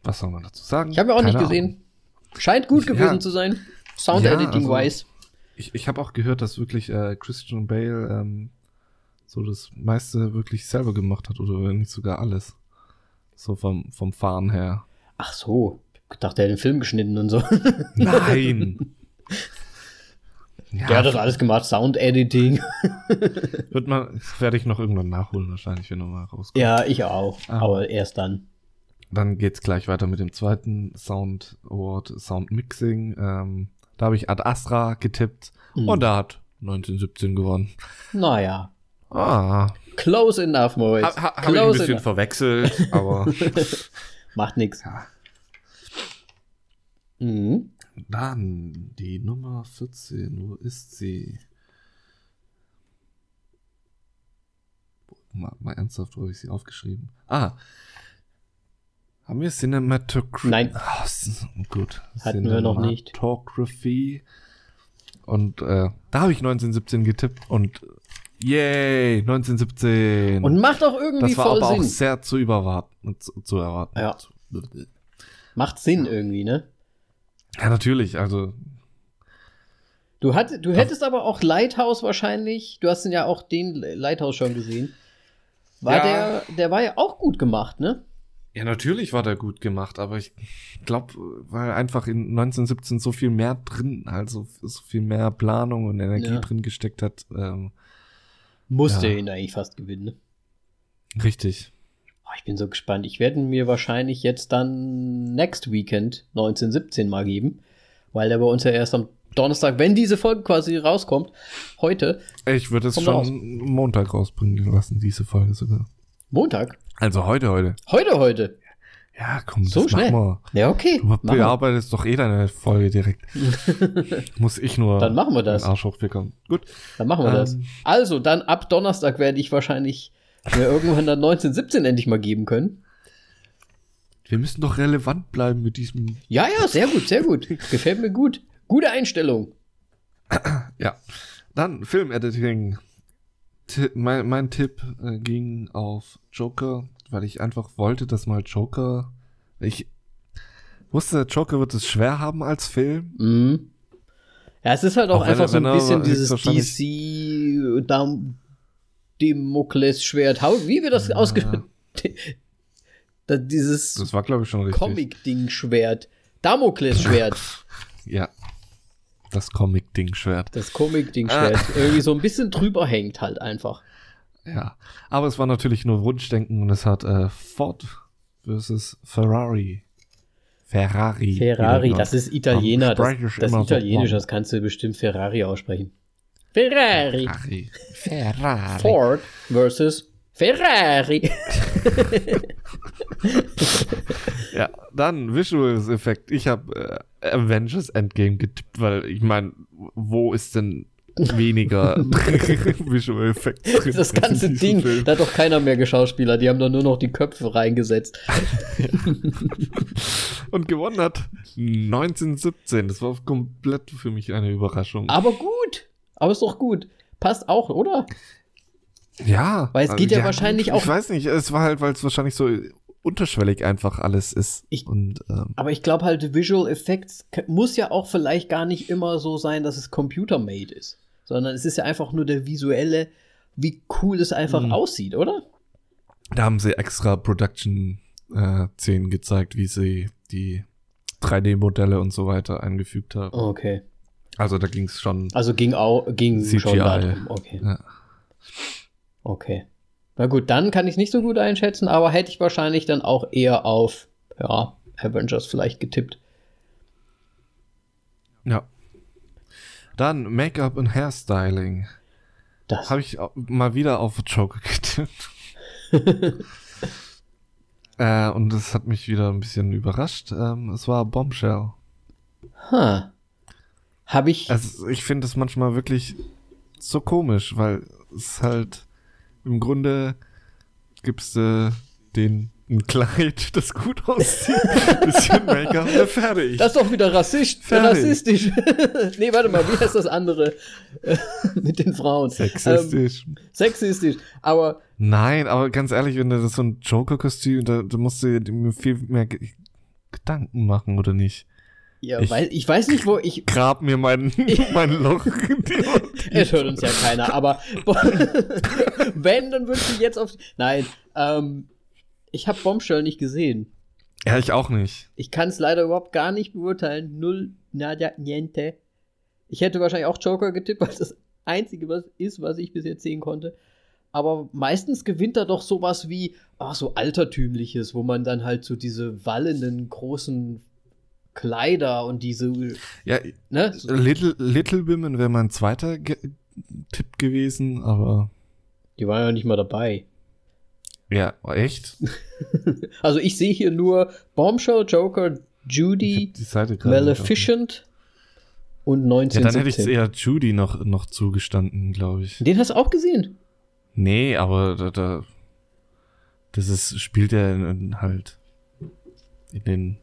was soll man dazu sagen? Ich habe ja auch Keine nicht gesehen. Ahnung. Scheint gut gewesen ja. zu sein. Sound Editing also, wise. Ich, ich habe auch gehört, dass wirklich äh, Christian Bale ähm, so das meiste wirklich selber gemacht hat oder nicht sogar alles. So vom, vom Fahren her. Ach so. Ich dachte, er hat den Film geschnitten und so. Nein. Ja, Der hat das alles gemacht, Sound-Editing. Wird man, werde ich noch irgendwann nachholen, wahrscheinlich, wenn du mal rauskommt. Ja, ich auch. Ah. Aber erst dann. Dann geht's gleich weiter mit dem zweiten Sound Award, Sound Mixing. Ähm, da habe ich Ad Astra getippt mhm. und da hat 1917 gewonnen. Naja. Ah. Close enough, Moritz. Ha, ha, Habe ich ein bisschen enough. verwechselt, aber. Macht nichts. Ja. Mhm. Dann die Nummer 14. Wo ist sie? Mal, mal ernsthaft, wo habe ich sie aufgeschrieben? Ah. Haben wir Cinematography? Nein. Ah, gut. Hatten wir noch nicht. Cinematography. Und äh, da habe ich 1917 getippt und yay, 1917. Und macht auch irgendwie das war voll aber Sinn. auch sehr zu überwarten, zu, zu erwarten. Ja. Macht Sinn irgendwie, ne? Ja, natürlich. Also Du, hat, du hättest aber auch Lighthouse wahrscheinlich, du hast ja auch den Lighthouse schon gesehen. War Ja. der, der war ja auch gut gemacht, ne? Ja, natürlich war der gut gemacht, aber ich glaube, weil einfach in 1917 so viel mehr drin, also so viel mehr Planung und Energie Ja. drin gesteckt hat. Ähm, Musste Ja. ihn eigentlich fast gewinnen, ne? richtig. Oh, ich bin so gespannt. Ich werde ihn mir wahrscheinlich jetzt dann Next Weekend 1917 mal geben, weil der bei uns ja erst am Donnerstag, wenn diese Folge quasi rauskommt, heute, Ich würde es schon raus. Montag rausbringen lassen, diese Folge sogar. Montag. Also heute, heute. Heute, heute. Ja, komm, So schnell. machen Ja, okay. Du bearbeitest doch eh deine Folge direkt. Muss ich nur Dann machen wir das. den Arsch hochbekommen. Gut. Dann machen wir Ähm. das. Also, dann ab Donnerstag werde ich wahrscheinlich mir irgendwann dann 1917 endlich mal geben können. Wir müssen doch relevant bleiben mit diesem. Ja, ja, sehr gut, sehr gut. Gefällt mir gut. Gute Einstellung. Ja. Dann Filmediting. Mein, mein Tipp äh, ging auf Joker, weil ich einfach wollte, dass mal Joker. Ich wusste, Joker wird es schwer haben als Film. Mhm. Ja, es ist halt auch, Auch einfach er- so ein bisschen dieses DC Dam Demokles-Schwert. How- Wie wird das Ja. ausgesprochen? Dieses Das war, glaube ich, schon richtig. Comic-Ding-Schwert. Damokles-Schwert. Ja. Das Comic-Ding-Schwert. Das Comic-Ding-Schwert. Ah. Irgendwie so ein bisschen drüber hängt halt einfach. Ja. Aber es war natürlich nur Wunschdenken und es hat äh, Ford versus Ferrari. Ferrari. Ferrari, das ist Italiener. Das, das so Italienisch, lang? das kannst du bestimmt Ferrari aussprechen. Ferrari. Ferrari. Ferrari. Ford versus Ferrari. Ja, dann Visuals Effekt. Ich habe äh, Avengers Endgame getippt, weil ich meine, wo ist denn weniger Visual Effekt drin Das ganze Ding, Film? da hat doch keiner mehr geschauspielert. Die haben da nur noch die Köpfe reingesetzt. Und gewonnen hat 1917. Das war komplett für mich eine Überraschung. Aber gut. Aber ist doch gut. Passt auch, oder? Ja. Weil es geht ja wahrscheinlich ich auch- Ich weiß nicht, es war halt, weil es wahrscheinlich so unterschwellig einfach alles ist. Ich- Und ähm, Aber ich glaube halt, Visual Effects muss ja auch vielleicht gar nicht immer so sein, dass es computer-made ist. Sondern es ist ja einfach nur der visuelle, wie cool es einfach Mhm. aussieht, oder? da haben sie extra Production-Szenen gezeigt, wie sie die 3D-Modelle und so weiter eingefügt haben. Okay. Also da ging es schon. Also ging auch ging CGI. schon darum. Okay. Ja. Okay. Na gut, dann kann ich nicht so gut einschätzen, aber hätte ich wahrscheinlich dann auch eher auf ja, Avengers vielleicht getippt. ja. Dann Make-up und Hairstyling. Das. Habe ich mal wieder auf Joker getippt. äh, und das hat mich wieder ein bisschen überrascht. Ähm, es war Bombshell. Huh. Habe ich. Also ich finde es manchmal wirklich so komisch, weil es halt im Grunde gibst du den ein Kleid, das gut aussieht, bisschen Make-up, und fertig. das ist doch wieder Rassist, rassistisch. nee, warte mal, wie heißt das andere äh, mit den Frauen? Ähm, Sexistisch. sexistisch. Aber Nein, aber ganz ehrlich, wenn du das so ein Joker-Kostüm, da, da musst du dir viel mehr Ge Gedanken machen, oder nicht? Ja, Ich- weil, ich weiß nicht, wo ich. Grab mir mein, mein Loch. Es hört uns ja keiner, aber wenn, dann würde ich jetzt auf. Nein, ähm, ich habe Bombshell nicht gesehen. ja, ich auch nicht. Ich kann es leider überhaupt gar nicht beurteilen. Null, nada, niente. Ich hätte wahrscheinlich auch Joker getippt, weil es das Einzige was ist, was ich bis jetzt sehen konnte. Aber meistens gewinnt er doch sowas wie, ach, so altertümliches, wo man dann halt so diese wallenden großen Kleider und diese, Ja, ne? Little, Little Women wäre mein zweiter Ge Tipp gewesen, aber die waren ja nicht mal dabei. Ja, echt? also ich sehe hier nur Bombshell, Joker, Judy, Maleficent und 19. Ja, dann hätte ich eher Judy noch, noch zugestanden, glaube ich. Den hast du auch gesehen? Nee, aber da, da das ist, spielt ja in, halt in den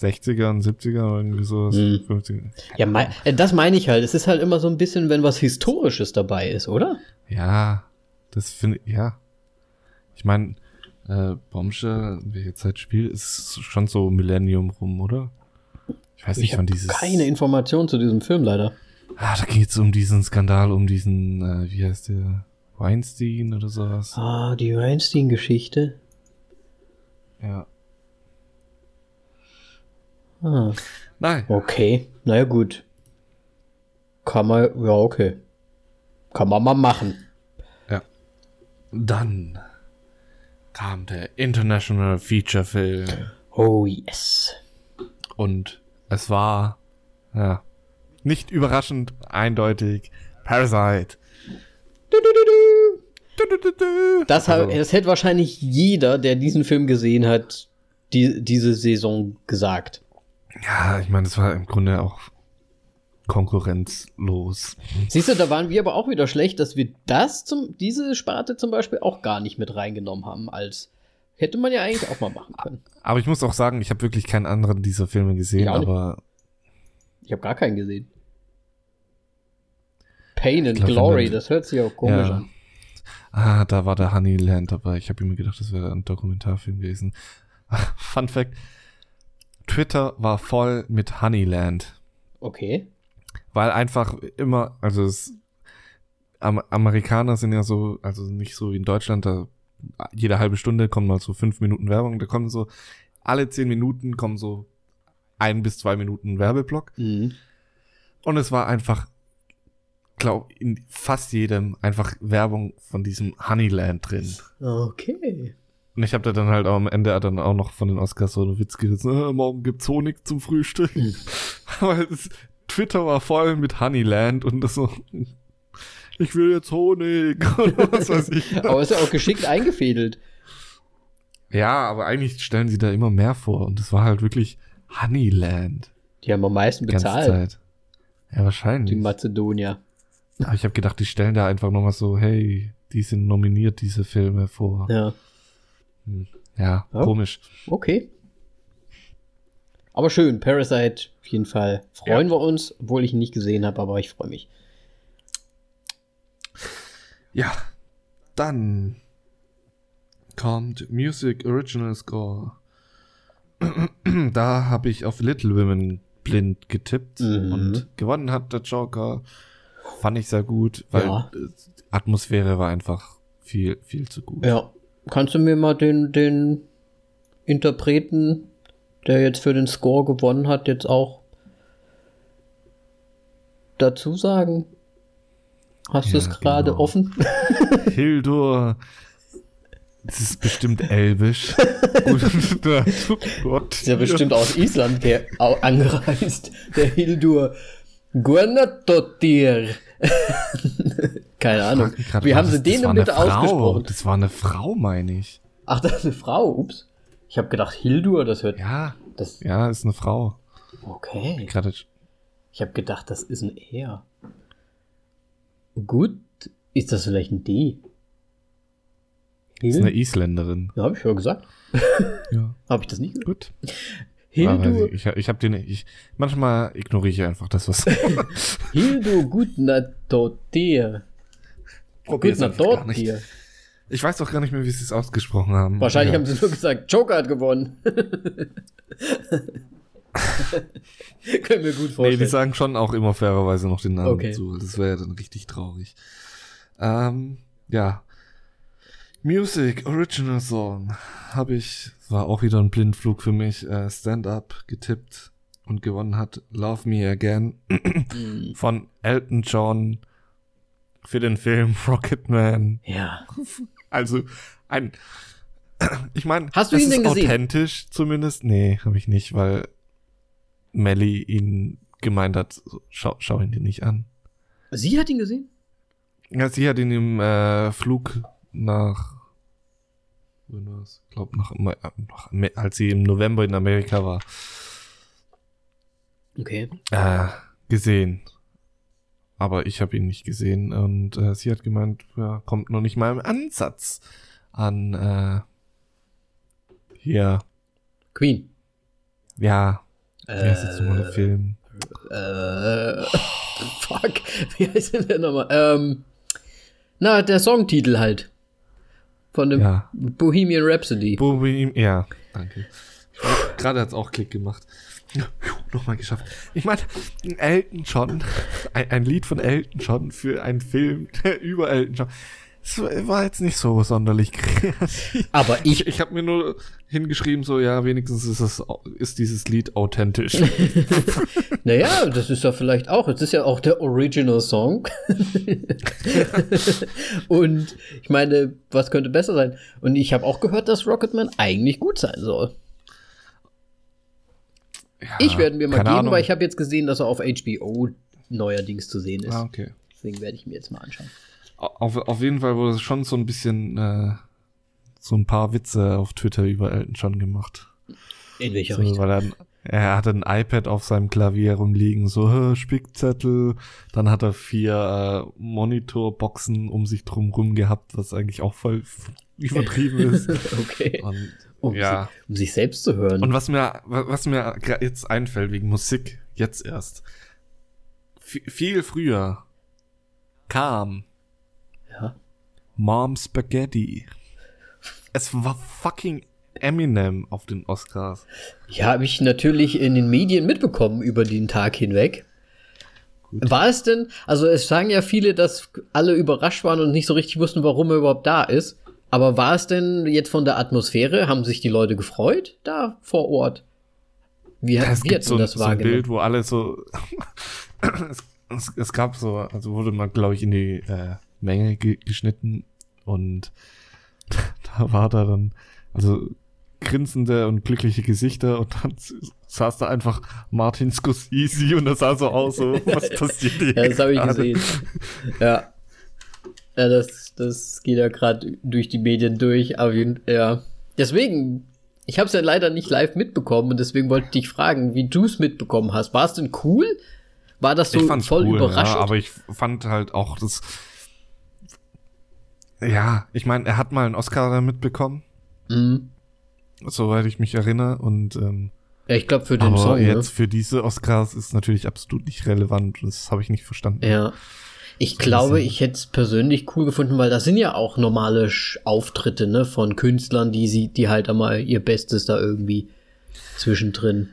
60er und 70er oder irgendwie sowas. Hm. 50er. Ja, mein, äh, das meine ich halt. Es ist halt immer so ein bisschen, wenn was Historisches dabei ist, oder? Ja, das finde ich, ja. Ich meine, äh, Bombshell, welche Zeit spielt, ist schon so Millennium rum, oder? Ich weiß nicht, wann dieses. Keine Information zu diesem Film leider. Ah, da geht es um diesen Skandal, um diesen, äh, wie heißt der? Weinstein oder sowas. Ah, die Weinstein-Geschichte. Ja. Ah. Nein. Okay, naja gut. Kann man, ja okay. Kann man mal machen. Ja. Dann kam der International Feature Film. Oh yes. Und es war, ja, nicht überraschend, eindeutig Parasite. Das, also. das hätte wahrscheinlich jeder, der diesen Film gesehen hat, die, diese Saison gesagt. Ja, ich meine, das war im Grunde auch konkurrenzlos. Siehst du, da waren wir aber auch wieder schlecht, dass wir das zum, diese Sparte zum Beispiel auch gar nicht mit reingenommen haben, als hätte man ja eigentlich auch mal machen können. Aber ich muss auch sagen, ich habe wirklich keinen anderen dieser Filme gesehen, ja, aber. Ich habe gar keinen gesehen. Pain and glaub, Glory, das hört sich auch komisch ja. an. Ah, da war der Honeyland dabei. Ich habe immer gedacht, das wäre ein Dokumentarfilm gewesen. Fun Fact: Twitter war voll mit Honeyland. Okay. Weil einfach immer, also es, Am Amerikaner sind ja so, also nicht so wie in Deutschland, da jede halbe Stunde kommen mal so fünf Minuten Werbung, da kommen so, alle zehn Minuten kommen so ein bis zwei Minuten Werbeblock. Mhm. Und es war einfach, glaub, in fast jedem einfach Werbung von diesem Honeyland drin. Okay. Und ich habe da dann halt auch am Ende dann auch noch von den Oscars so einen Witz gerissen, äh, morgen gibt's Honig zum Frühstück. Mhm. Weil das, Twitter war voll mit Honeyland und das so, ich will jetzt Honig oder was weiß ich. aber ist ja auch geschickt eingefädelt. Ja, aber eigentlich stellen sie da immer mehr vor und das war halt wirklich Honeyland. Die haben am meisten bezahlt. Ja, wahrscheinlich. Die Mazedonier. Aber ich habe gedacht, die stellen da einfach nochmal so, hey, die sind nominiert, diese Filme vor. Ja. Ja, ja, komisch. Okay. Aber schön, Parasite auf jeden Fall. Freuen ja. wir uns, obwohl ich ihn nicht gesehen habe, aber ich freue mich. Ja, dann kommt Music Original Score. da habe ich auf Little Women blind getippt mhm. und gewonnen hat der Joker. Fand ich sehr gut, weil ja. Atmosphäre war einfach viel, viel zu gut. Ja, Kannst du mir mal den, den Interpreten, der jetzt für den Score gewonnen hat, jetzt auch dazu sagen? Hast ja, du es gerade genau. offen? Hildur. Das ist bestimmt elbisch. Gott. Ist ja bestimmt aus Island der angereist. Der Hildur Guernatotir. Keine Ahnung. Grad, Wie haben sie den denn bitte ausgesprochen? Das war eine Frau, meine ich. Ach, das ist eine Frau. Ups. Ich habe gedacht, Hildur, das hört. Ja. Das ja, ist eine Frau. Okay. Gerade ich habe gedacht, das ist ein Er. Gut, ist das vielleicht ein D? Hild? Ist eine Isländerin. Ja, habe ich schon gesagt. ja. habe ich das nicht gesagt? Gut. Hildu. Ich, ich, ich habe den. Ich, manchmal ignoriere ich einfach das, was. Hildu Gutnatotir. Gutnatotir. Ich weiß doch gar nicht mehr, wie sie es ausgesprochen haben. Wahrscheinlich ja. haben sie nur gesagt, Joker hat gewonnen. Können wir gut vorstellen. Nee, die sagen schon auch immer fairerweise noch den Namen okay. dazu. Das wäre ja dann richtig traurig. Ähm, ja. Music, Original Song. Habe ich war auch wieder ein Blindflug für mich. Äh, Stand-up getippt und gewonnen hat Love Me Again mm. von Elton John für den Film Rocketman. Ja. Also ein, ich meine, hast du ihn denn gesehen? Authentisch zumindest? Nee, habe ich nicht, weil Melly ihn gemeint hat, schau, schau ihn dir nicht an. Sie hat ihn gesehen? Ja, sie hat ihn im äh, Flug nach Ich glaube, noch, noch, als sie im November in Amerika war. Okay. Äh, gesehen. Aber ich habe ihn nicht gesehen und äh, sie hat gemeint, ja, kommt noch nicht mal im Ansatz an äh, hier. Queen. Ja. Wie heißt jetzt nochmal der Film? Äh, fuck. Wie heißt denn der nochmal? Ähm, na, der Songtitel halt. Von dem ja. Bohemian Rhapsody. Bohemian, ja, danke. Gerade hat es auch Klick gemacht. Nochmal geschafft. Ich meine, Elton John, ein, ein, Lied von Elton John für einen Film über Elton John. Das war jetzt nicht so sonderlich kreativ. Aber ich. Ich, ich habe mir nur hingeschrieben, so, ja, wenigstens ist, das, ist dieses Lied authentisch. naja, das ist ja vielleicht auch. Es ist ja auch der Original Song. Und ich meine, was könnte besser sein? Und ich habe auch gehört, dass Rocketman eigentlich gut sein soll. Ja, ich werde mir mal geben, Ahnung. weil ich habe jetzt gesehen, dass er auf HBO neuerdings zu sehen ist. Ah, okay. Deswegen werde ich mir jetzt mal anschauen. Auf, auf jeden Fall wurde schon so ein bisschen äh, so ein paar Witze auf Twitter über Elton John gemacht. In welcher so, Richtung? Weil er, er hatte ein iPad auf seinem Klavier rumliegen, so Spickzettel. Dann hat er vier äh, Monitorboxen um sich drum rum gehabt, was eigentlich auch voll übertrieben ist. okay. Und, um, ja. sich, um sich selbst zu hören. Und was mir, was mir jetzt einfällt wegen Musik, jetzt erst. V viel früher kam ja. Mom Spaghetti. Es war fucking Eminem auf den Oscars. Ja, habe ich natürlich in den Medien mitbekommen über den Tag hinweg. Gut. War es denn, also es sagen ja viele, dass alle überrascht waren und nicht so richtig wussten, warum er überhaupt da ist. Aber war es denn jetzt von der Atmosphäre? Haben sich die Leute gefreut da vor Ort? Wie, ja, es wie hat so, das so ein Bild, wo alle so. es, es, es, gab so, also wurde mal, glaube ich, in die äh, Menge ge geschnitten und da war da dann, also grinsende und glückliche Gesichter und dann saß da einfach Martin Scorsese und das sah so aus, so, was passiert hier? ja, das habe ich gesehen. Ja. Ja, das, das geht ja gerade durch die Medien durch. Aber ja. Deswegen, ich habe es ja leider nicht live mitbekommen und deswegen wollte ich dich fragen, wie du es mitbekommen hast. War es denn cool? War das so voll cool, überraschend? Ja, aber ich fand halt auch das. Ja, ich meine, er hat mal einen Oscar mitbekommen. Mhm. Soweit ich mich erinnere. Und ähm, ja, ich glaube für den aber Song. Ne? Jetzt ne? für diese Oscars ist natürlich absolut nicht relevant. Das habe ich nicht verstanden. Ja. Ich glaube, ich hätte es persönlich cool gefunden, weil das sind ja auch normale Auftritte, ne, von Künstlern, die sie, die halt einmal ihr Bestes da irgendwie zwischendrin.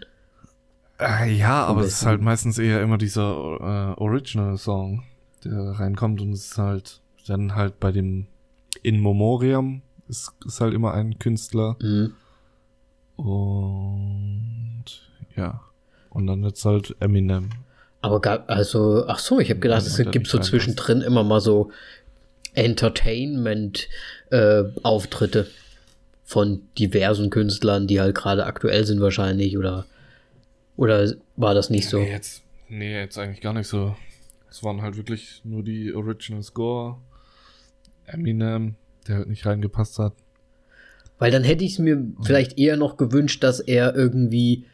Äh, ja, aber es ist halt meistens eher immer dieser äh, Original-Song, der reinkommt und es ist halt dann halt bei dem In Memoriam ist, ist halt immer ein Künstler. Mhm. Und ja. Und dann jetzt halt Eminem. Aber gab, also, ach so, ich habe gedacht, es gibt so zwischendrin immer mal so Entertainment-Auftritte äh, von diversen Künstlern, die halt gerade aktuell sind wahrscheinlich, oder, oder war das nicht so? Nee jetzt, nee, jetzt eigentlich gar nicht so. Es waren halt wirklich nur die Original Score, Eminem, der halt nicht reingepasst hat. Weil dann hätte ich es mir vielleicht eher noch gewünscht, dass er irgendwie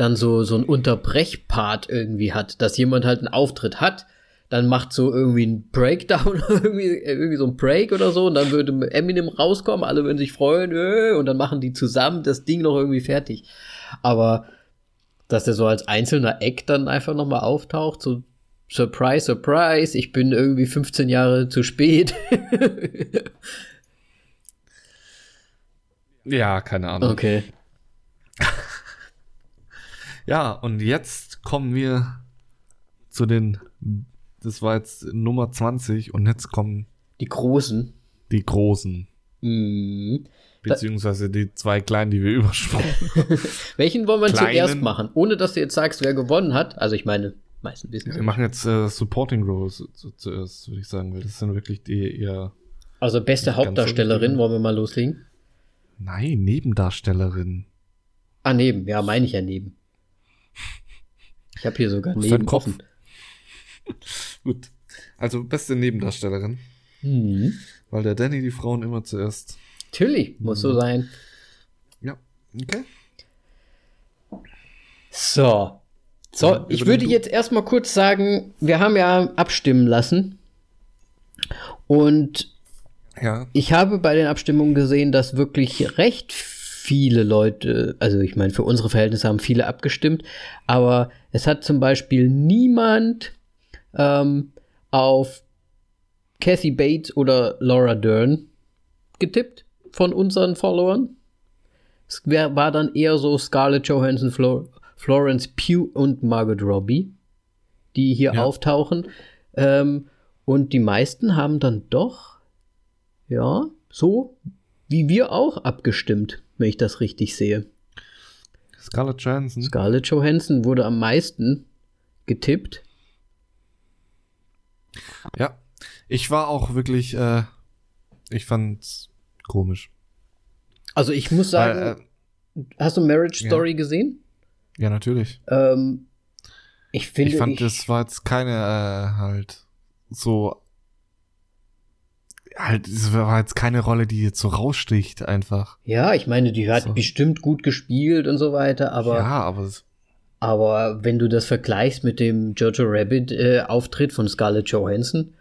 dann so, so ein Unterbrechpart irgendwie hat, dass jemand halt einen Auftritt hat, dann macht so irgendwie ein Breakdown, irgendwie, irgendwie so ein Break oder so, und dann würde Eminem rauskommen, alle würden sich freuen, äh, und dann machen die zusammen das Ding noch irgendwie fertig. Aber dass der so als einzelner Eck dann einfach nochmal auftaucht, so Surprise, Surprise, ich bin irgendwie 15 Jahre zu spät. ja, keine Ahnung. Okay. Ja, und jetzt kommen wir zu den, das war jetzt Nummer 20 und jetzt kommen die Großen. Die Großen. Mhm. Beziehungsweise die zwei Kleinen, die wir übersprungen. Welchen wollen wir Kleinen, zuerst machen? Ohne dass du jetzt sagst, wer gewonnen hat. Also ich meine, meisten wissen Wir machen jetzt äh, Supporting Roles zuerst, würde ich sagen, weil das sind wirklich die eher. Also beste Hauptdarstellerin, wollen wir mal loslegen? Nein, Nebendarstellerin. Ah, neben, ja, meine ich ja neben. Ich habe hier sogar neben offen. Gut. Also beste Nebendarstellerin. Mhm. Weil der Danny die Frauen immer zuerst Natürlich, muss mhm. so sein. Ja, okay. So. So, ich würde jetzt erstmal kurz sagen, wir haben ja abstimmen lassen. Und ja. ich habe bei den Abstimmungen gesehen, dass wirklich recht viele Leute, also ich meine, für unsere Verhältnisse haben viele abgestimmt, aber es hat zum Beispiel niemand ähm, auf Kathy Bates oder Laura Dern getippt von unseren Followern. Es wär, war dann eher so Scarlett Johansson, Flor Florence Pugh und Margot Robbie, die hier ja. auftauchen. Ähm, und die meisten haben dann doch, ja, so wie wir auch abgestimmt, wenn ich das richtig sehe. Scarlett Johansson. Scarlett Johansson wurde am meisten getippt. Ja, ich war auch wirklich, äh, ich fand's komisch. Also ich muss sagen, Weil, äh, hast du Marriage Story ja. gesehen? Ja, natürlich. Ähm, ich finde. Ich fand, ich, das war jetzt keine äh, halt so. Halt, es war jetzt keine Rolle, die jetzt so raussticht, einfach. Ja, ich meine, die hat so. bestimmt gut gespielt und so weiter, aber. Ja, aber. Aber wenn du das vergleichst mit dem Jojo Rabbit äh, Auftritt von Scarlett Johansson,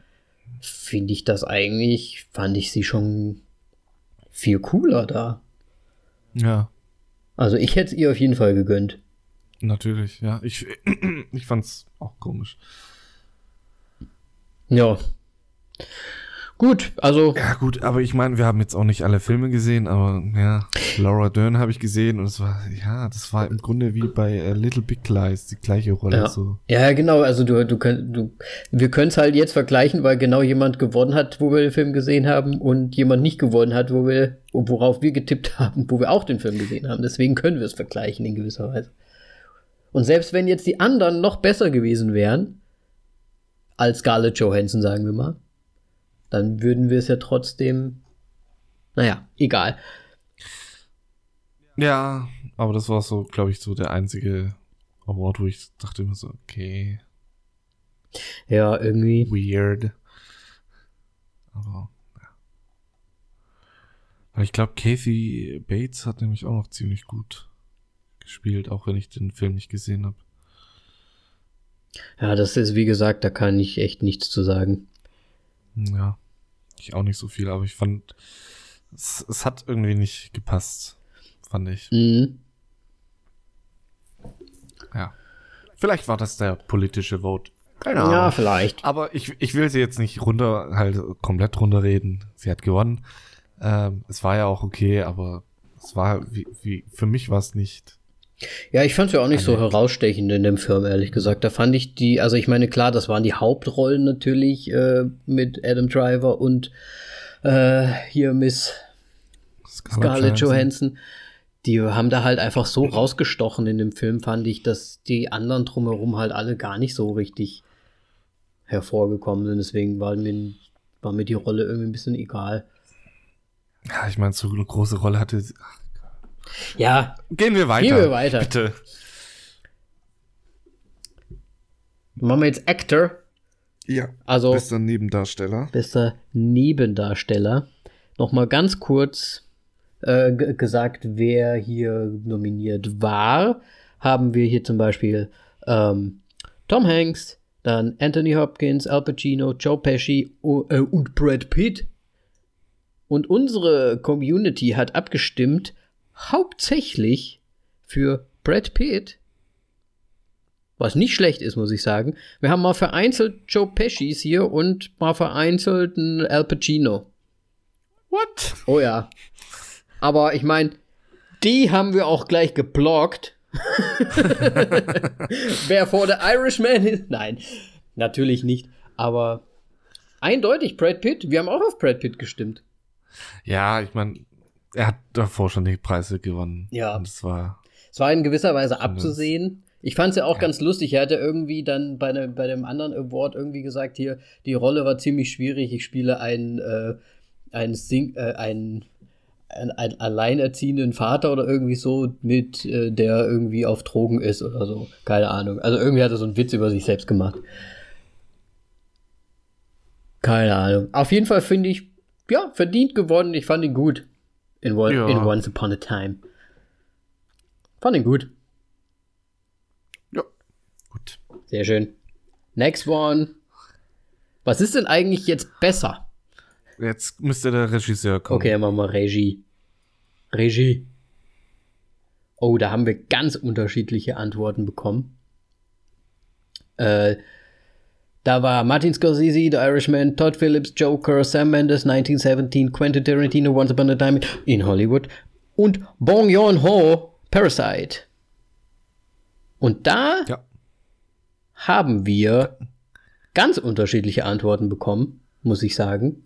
finde ich das eigentlich, fand ich sie schon viel cooler da. Ja. Also ich hätte es ihr auf jeden Fall gegönnt. Natürlich, ja. Ich, ich fand's auch komisch. Ja. Gut, also. Ja, gut, aber ich meine, wir haben jetzt auch nicht alle Filme gesehen, aber ja, Laura Dern habe ich gesehen und es war, ja, das war im Grunde wie bei äh, Little Big Lies, die gleiche Rolle. Ja, so. ja genau, also du, du, könnt, du wir können es halt jetzt vergleichen, weil genau jemand gewonnen hat, wo wir den Film gesehen haben und jemand nicht gewonnen hat, wo wir, worauf wir getippt haben, wo wir auch den Film gesehen haben. Deswegen können wir es vergleichen in gewisser Weise. Und selbst wenn jetzt die anderen noch besser gewesen wären, als Scarlett Johansson, sagen wir mal, dann würden wir es ja trotzdem, naja, egal. Ja, aber das war so, glaube ich, so der einzige Award, wo ich dachte immer so, okay. Ja, irgendwie. Weird. Aber, ja. Weil ich glaube, Kathy Bates hat nämlich auch noch ziemlich gut gespielt, auch wenn ich den Film nicht gesehen habe. Ja, das ist, wie gesagt, da kann ich echt nichts zu sagen. Ja, ich auch nicht so viel, aber ich fand, es, es hat irgendwie nicht gepasst, fand ich. Mhm. Ja. Vielleicht war das der politische Vote. Keine Ahnung. Ja, vielleicht. Aber ich, ich will sie jetzt nicht runter, halt komplett runterreden. Sie hat gewonnen. Ähm, es war ja auch okay, aber es war, wie, wie, für mich war es nicht ja, ich fand es ja auch nicht so herausstechend in dem Film, ehrlich gesagt. Da fand ich die, also ich meine, klar, das waren die Hauptrollen natürlich äh, mit Adam Driver und äh, hier Miss Scarlett, Scarlett Johansson. Die haben da halt einfach so rausgestochen in dem Film, fand ich, dass die anderen drumherum halt alle gar nicht so richtig hervorgekommen sind. Deswegen war mir, war mir die Rolle irgendwie ein bisschen egal. Ja, ich meine, so eine große Rolle hatte. Ja. Gehen wir weiter. Gehen wir weiter. Bitte. Machen wir jetzt Actor. Ja. Also. Bester Nebendarsteller. Bester Nebendarsteller. Nochmal ganz kurz äh, gesagt, wer hier nominiert war. Haben wir hier zum Beispiel ähm, Tom Hanks, dann Anthony Hopkins, Al Pacino, Joe Pesci äh, und Brad Pitt. Und unsere Community hat abgestimmt hauptsächlich für Brad Pitt, was nicht schlecht ist, muss ich sagen. Wir haben mal vereinzelt Joe Pescis hier und mal vereinzelt einen Al Pacino. What? Oh ja. Aber ich meine, die haben wir auch gleich geblockt. Wer vor der Irishman ist? Nein, natürlich nicht. Aber eindeutig Brad Pitt. Wir haben auch auf Brad Pitt gestimmt. Ja, ich meine, er hat davor schon die Preise gewonnen. Ja. Und es war. Es war in gewisser Weise abzusehen. Ich fand es ja auch ja. ganz lustig. Er hatte irgendwie dann bei, ne, bei dem anderen Award irgendwie gesagt, hier, die Rolle war ziemlich schwierig. Ich spiele einen, äh, einen, Sing äh, einen, einen, einen, alleinerziehenden Vater oder irgendwie so mit, äh, der irgendwie auf Drogen ist oder so. Keine Ahnung. Also irgendwie hat er so einen Witz über sich selbst gemacht. Keine Ahnung. Auf jeden Fall finde ich, ja, verdient gewonnen. Ich fand ihn gut. In, ja. in Once Upon a Time. Fand ihn gut. Ja, gut. Sehr schön. Next one. Was ist denn eigentlich jetzt besser? Jetzt müsste der Regisseur kommen. Okay, machen wir Regie. Regie. Oh, da haben wir ganz unterschiedliche Antworten bekommen. Äh, da war Martin Scorsese, The Irishman, Todd Phillips, Joker, Sam Mendes, 1917, Quentin Tarantino, Once Upon a Time in Hollywood und Bong Joon-ho, Parasite. Und da ja. haben wir ganz unterschiedliche Antworten bekommen, muss ich sagen.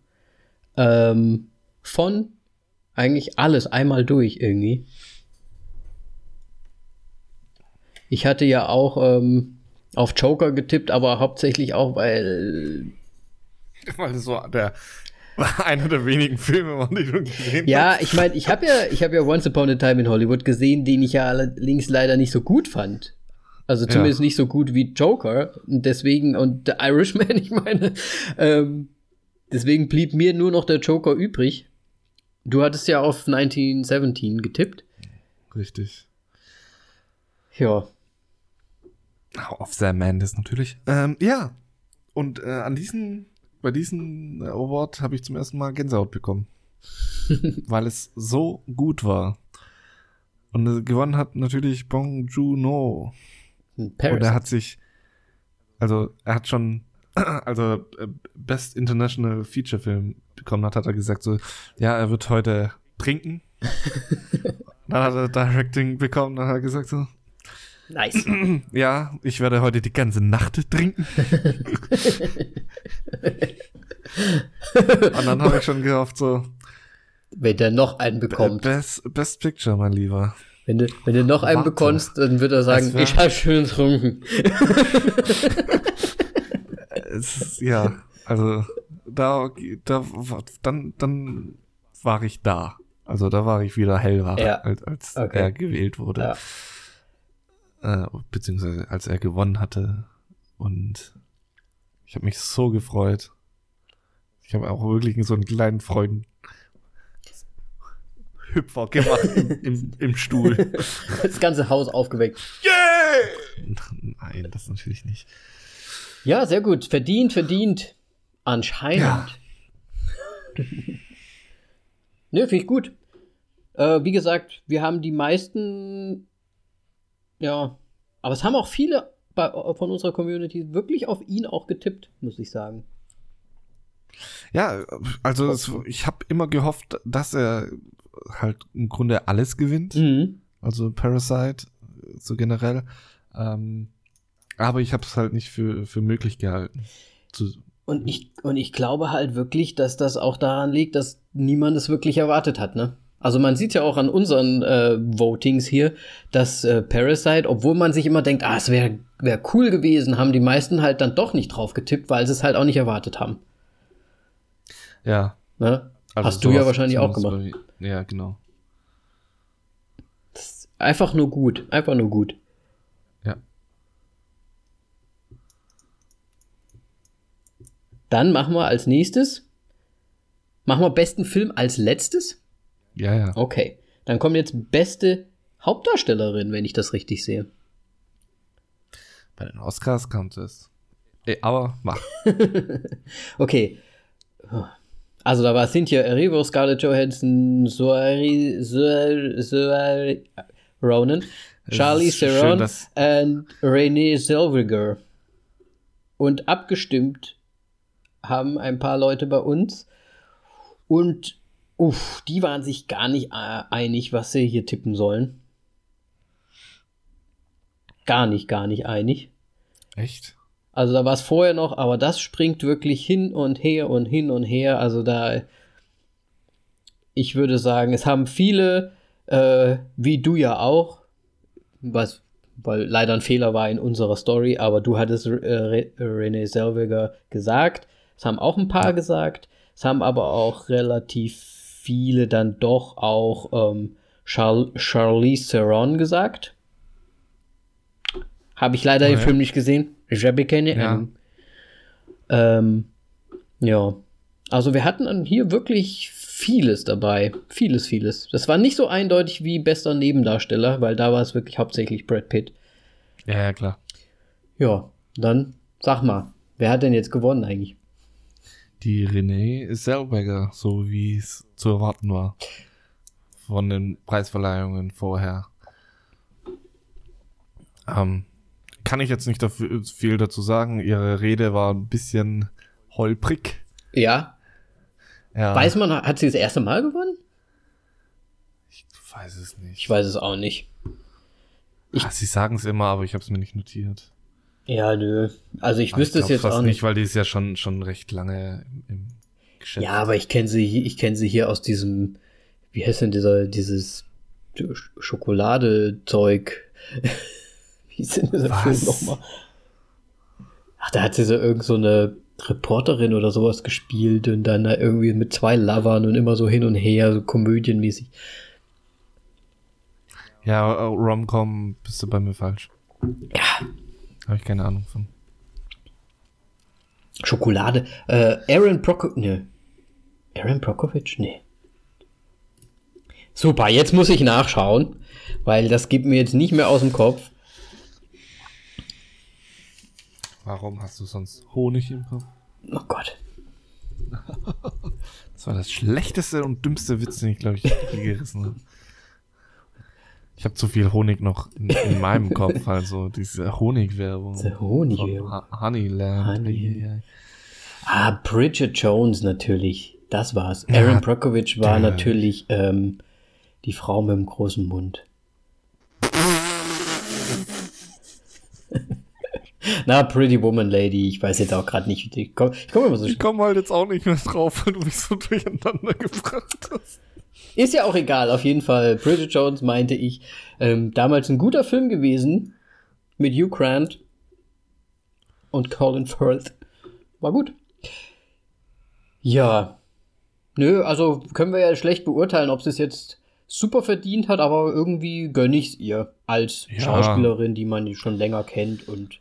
Ähm, von eigentlich alles einmal durch irgendwie. Ich hatte ja auch ähm, auf Joker getippt, aber hauptsächlich auch, weil. Weil das so der einer der wenigen Filme die du gesehen Ja, ich meine, ich habe ja, ich habe ja Once Upon a Time in Hollywood gesehen, den ich ja allerdings leider nicht so gut fand. Also zumindest ja. nicht so gut wie Joker. Und deswegen, und The Irishman, ich meine, ähm, deswegen blieb mir nur noch der Joker übrig. Du hattest ja auf 1917 getippt. Richtig. Ja. Auf Sam Mendes natürlich. Ähm, ja. Und äh, an diesen, bei diesem Award habe ich zum ersten Mal Gänsehaut bekommen. weil es so gut war. Und äh, gewonnen hat natürlich Bong Joon-ho. Und er hat sich, also er hat schon, also äh, Best International Feature Film bekommen hat, hat er gesagt so, ja, er wird heute trinken. dann hat er Directing bekommen, dann hat er gesagt so, Nice. Ja, ich werde heute die ganze Nacht trinken. Und dann habe ich schon gehofft, so. Wenn der noch einen bekommt. Best, Best Picture, mein Lieber. Wenn du, wenn du noch einen Warte. bekommst, dann wird er sagen, ich habe schön getrunken. es, ja, also da, da, dann, dann war ich da. Also da war ich wieder hellwach, ja. als, als okay. er gewählt wurde. Ja. Äh, beziehungsweise als er gewonnen hatte. Und ich habe mich so gefreut. Ich habe auch wirklich so einen kleinen Freund Hüpfer gemacht im, im, im, Stuhl. Das ganze Haus aufgeweckt. Yeah! Nein, das natürlich nicht. Ja, sehr gut. Verdient, verdient. Anscheinend. Ja. Nö, finde ich gut. Äh, wie gesagt, wir haben die meisten. Ja. Aber es haben auch viele bei, von unserer Community wirklich auf ihn auch getippt, muss ich sagen. Ja, also es, ich habe immer gehofft, dass er halt im Grunde alles gewinnt. Mhm. Also Parasite, so generell. Ähm, aber ich habe es halt nicht für, für möglich gehalten. Zu, und ich, und ich glaube halt wirklich, dass das auch daran liegt, dass niemand es wirklich erwartet hat, ne? Also man sieht ja auch an unseren äh, Votings hier, dass äh, Parasite, obwohl man sich immer denkt, ah, es wäre wär cool gewesen, haben die meisten halt dann doch nicht drauf getippt, weil sie es halt auch nicht erwartet haben. Ja. Ne? Also Hast du ja wahrscheinlich auch gemacht. Bei, ja, genau. einfach nur gut. Einfach nur gut. Ja. Dann machen wir als nächstes. Machen wir besten Film als letztes? Ja, ja. Okay. Dann kommt jetzt beste Hauptdarstellerin, wenn ich das richtig sehe. Bei den Oscars kommt es. Ey, aber mach. okay. Also da war Cynthia Erivo, Scarlett Johansson, Zoe, Zoe, Zoe Ronan, Charlie Theron und Renee Zellweger. Und abgestimmt haben ein paar Leute bei uns. Und uff, die waren sich gar nicht äh, einig, was sie hier tippen sollen. Gar nicht, gar nicht einig. Echt? Also da war es vorher noch, aber das springt wirklich hin und her und hin und her. Also da, ich würde sagen, es haben viele, äh, wie du ja auch, was, weil leider ein Fehler war in unserer Story, aber du hattest äh, René Selweger gesagt. Es haben auch ein paar gesagt. Es haben aber auch relativ viele dann doch auch ähm, Char Charlize Theron gesagt. Habe ich leider oh, den Film nicht gesehen. Ich habe keine Ahnung. Ja. Ähm, ja. Also wir hatten hier wirklich vieles dabei. Vieles, vieles. Das war nicht so eindeutig wie bester Nebendarsteller, weil da war es wirklich hauptsächlich Brad Pitt. Ja, ja, klar. Ja, dann sag mal, wer hat denn jetzt gewonnen eigentlich? Die Renee Zellweger, so wie es zu erwarten war. Von den Preisverleihungen vorher. Ähm, kann ich jetzt nicht dafür, viel dazu sagen. Ihre Rede war ein bisschen holprig. Ja. ja. Weiß man, hat sie das erste Mal gewonnen? Ich weiß es nicht. Ich weiß es auch nicht. Ich, Ach, sie sagen es immer, aber ich habe es mir nicht notiert. Ja, nö. Also ich aber wüsste ich es jetzt fast auch nicht. nicht, weil die ist ja schon, schon recht lange im, Geschäft. Ja, aber ich kenne sie, ich kenne sie hier aus diesem, wie heißt denn dieser, dieses Schokoladezeug. wie ist denn dieser Was? Film nochmal? Ach, da hat sie so irgend so eine Reporterin oder sowas gespielt und dann irgendwie mit zwei Lovern und immer so hin und her, so komödienmäßig. Ja, Romcom bist du bei mir falsch. Ja. Habe ich keine Ahnung von. Schokolade. Äh, Aaron Brockovich. Ne. Aaron Brockovich? Nee. Super, jetzt muss ich nachschauen, weil das geht mir jetzt nicht mehr aus dem Kopf. Warum hast du sonst Honig im Kopf? Oh Gott. das war das schlechteste und dümmste Witz, den ich, glaube ich, gerissen habe. Ich habe zu viel Honig noch in, in meinem Kopf, also diese Honigwerbung. Diese Honigwerbung. Honeyland. Honey. Ah, Bridget Jones natürlich. Das war's. Ja, Aaron Brockovich war der. natürlich ähm, die Frau mit dem großen Mund. Na, Pretty Woman Lady, ich weiß jetzt auch gerade nicht. Ich komme komm immer so Ich komme halt jetzt auch nicht mehr drauf, weil du mich so durcheinander gebracht hast. Ist ja auch egal, auf jeden Fall. Bridget Jones meinte ich, ähm, damals ein guter Film gewesen mit Hugh Grant und Colin Firth. War gut. Ja. Nö, also können wir ja schlecht beurteilen, ob sie es jetzt super verdient hat, aber irgendwie gönne ich es ihr als ja. Schauspielerin, die man schon länger kennt und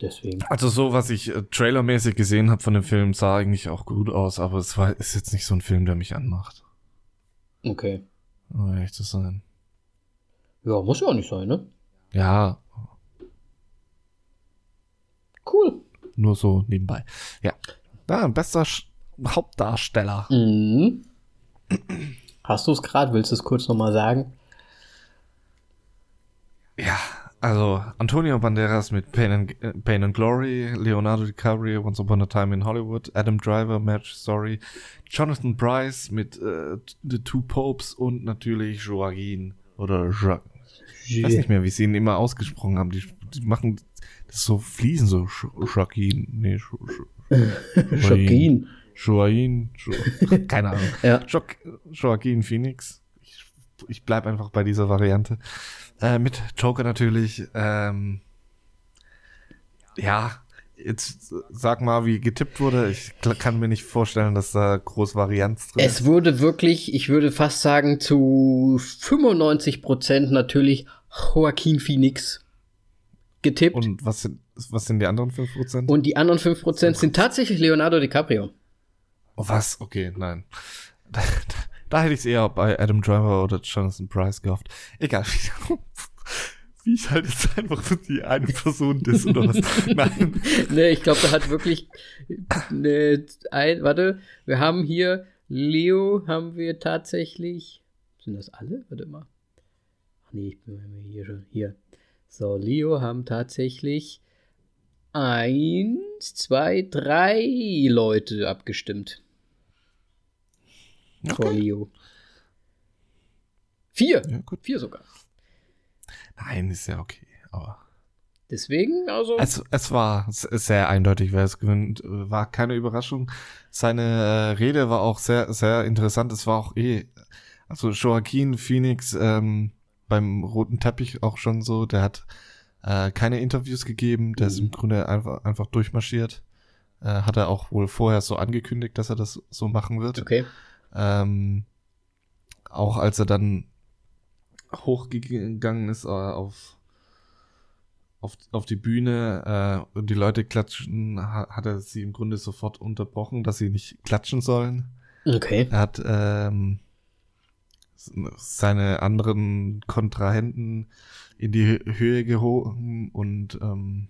Deswegen. Also so, was ich äh, trailermäßig gesehen habe von dem Film, sah eigentlich auch gut aus, aber es war ist jetzt nicht so ein Film, der mich anmacht. Okay. Um ehrlich zu sein. Ja, muss ja auch nicht sein, ne? Ja. Cool. Nur so nebenbei. Ja. Ja, bester Sch Hauptdarsteller. Mhm. Hast du es gerade? Willst du es kurz nochmal sagen? Ja, also Antonio Banderas mit Pain and, äh, Pain and Glory, Leonardo DiCaprio, Once Upon a Time in Hollywood, Adam Driver, Match Story, Jonathan Bryce mit äh, The Two Popes und natürlich Joaquin oder jo ich weiß nicht mehr, wie sie ihn immer ausgesprochen haben. Die, die machen das so fließen, so Joaquin, nee, Joaquin. Joaquin, jo keine Ahnung. ja. Jo Joaquin Phoenix. Ich, ich bleib einfach bei dieser Variante. Äh, mit Joker natürlich. Ähm, ja, jetzt sag mal, wie getippt wurde. Ich kann mir nicht vorstellen, dass da groß Varianz drin ist. Es wurde wirklich, ich würde fast sagen, zu 95 Prozent natürlich Joaquin Phoenix getippt. Und was sind, was sind die anderen 5 Prozent? Und die anderen 5 Prozent sind tatsächlich Leonardo DiCaprio. Oh, was? Okay, nein. Da hätte ich es eher bei Adam Driver oder Jonathan Price gehofft. Egal. Wie ich halt jetzt einfach für die eine Person das oder was. Nein. nee, ich glaube, da hat wirklich ne, ein, warte, wir haben hier Leo haben wir tatsächlich. Sind das alle? Warte mal. Ach nee, ich bin hier schon. Hier. So, Leo haben tatsächlich eins, zwei, drei Leute abgestimmt. Okay. Vor Leo. Vier. Ja, gut. Vier sogar. Nein, ist ja okay, aber. Deswegen, also. Es, es war sehr eindeutig, wer es gewinnt. War keine Überraschung. Seine äh, Rede war auch sehr, sehr interessant. Es war auch eh, also Joaquin Phoenix ähm, beim roten Teppich auch schon so. Der hat äh, keine Interviews gegeben. Der mhm. ist im mhm. Grunde einfach, einfach durchmarschiert. Äh, hat er auch wohl vorher so angekündigt, dass er das so machen wird. Okay. Ähm, auch als er dann hochgegangen ist äh, auf, auf, auf die Bühne äh, und die Leute klatschen, hat, hat er sie im Grunde sofort unterbrochen, dass sie nicht klatschen sollen. Okay. Er hat ähm, seine anderen Kontrahenten in die Höhe gehoben und ähm,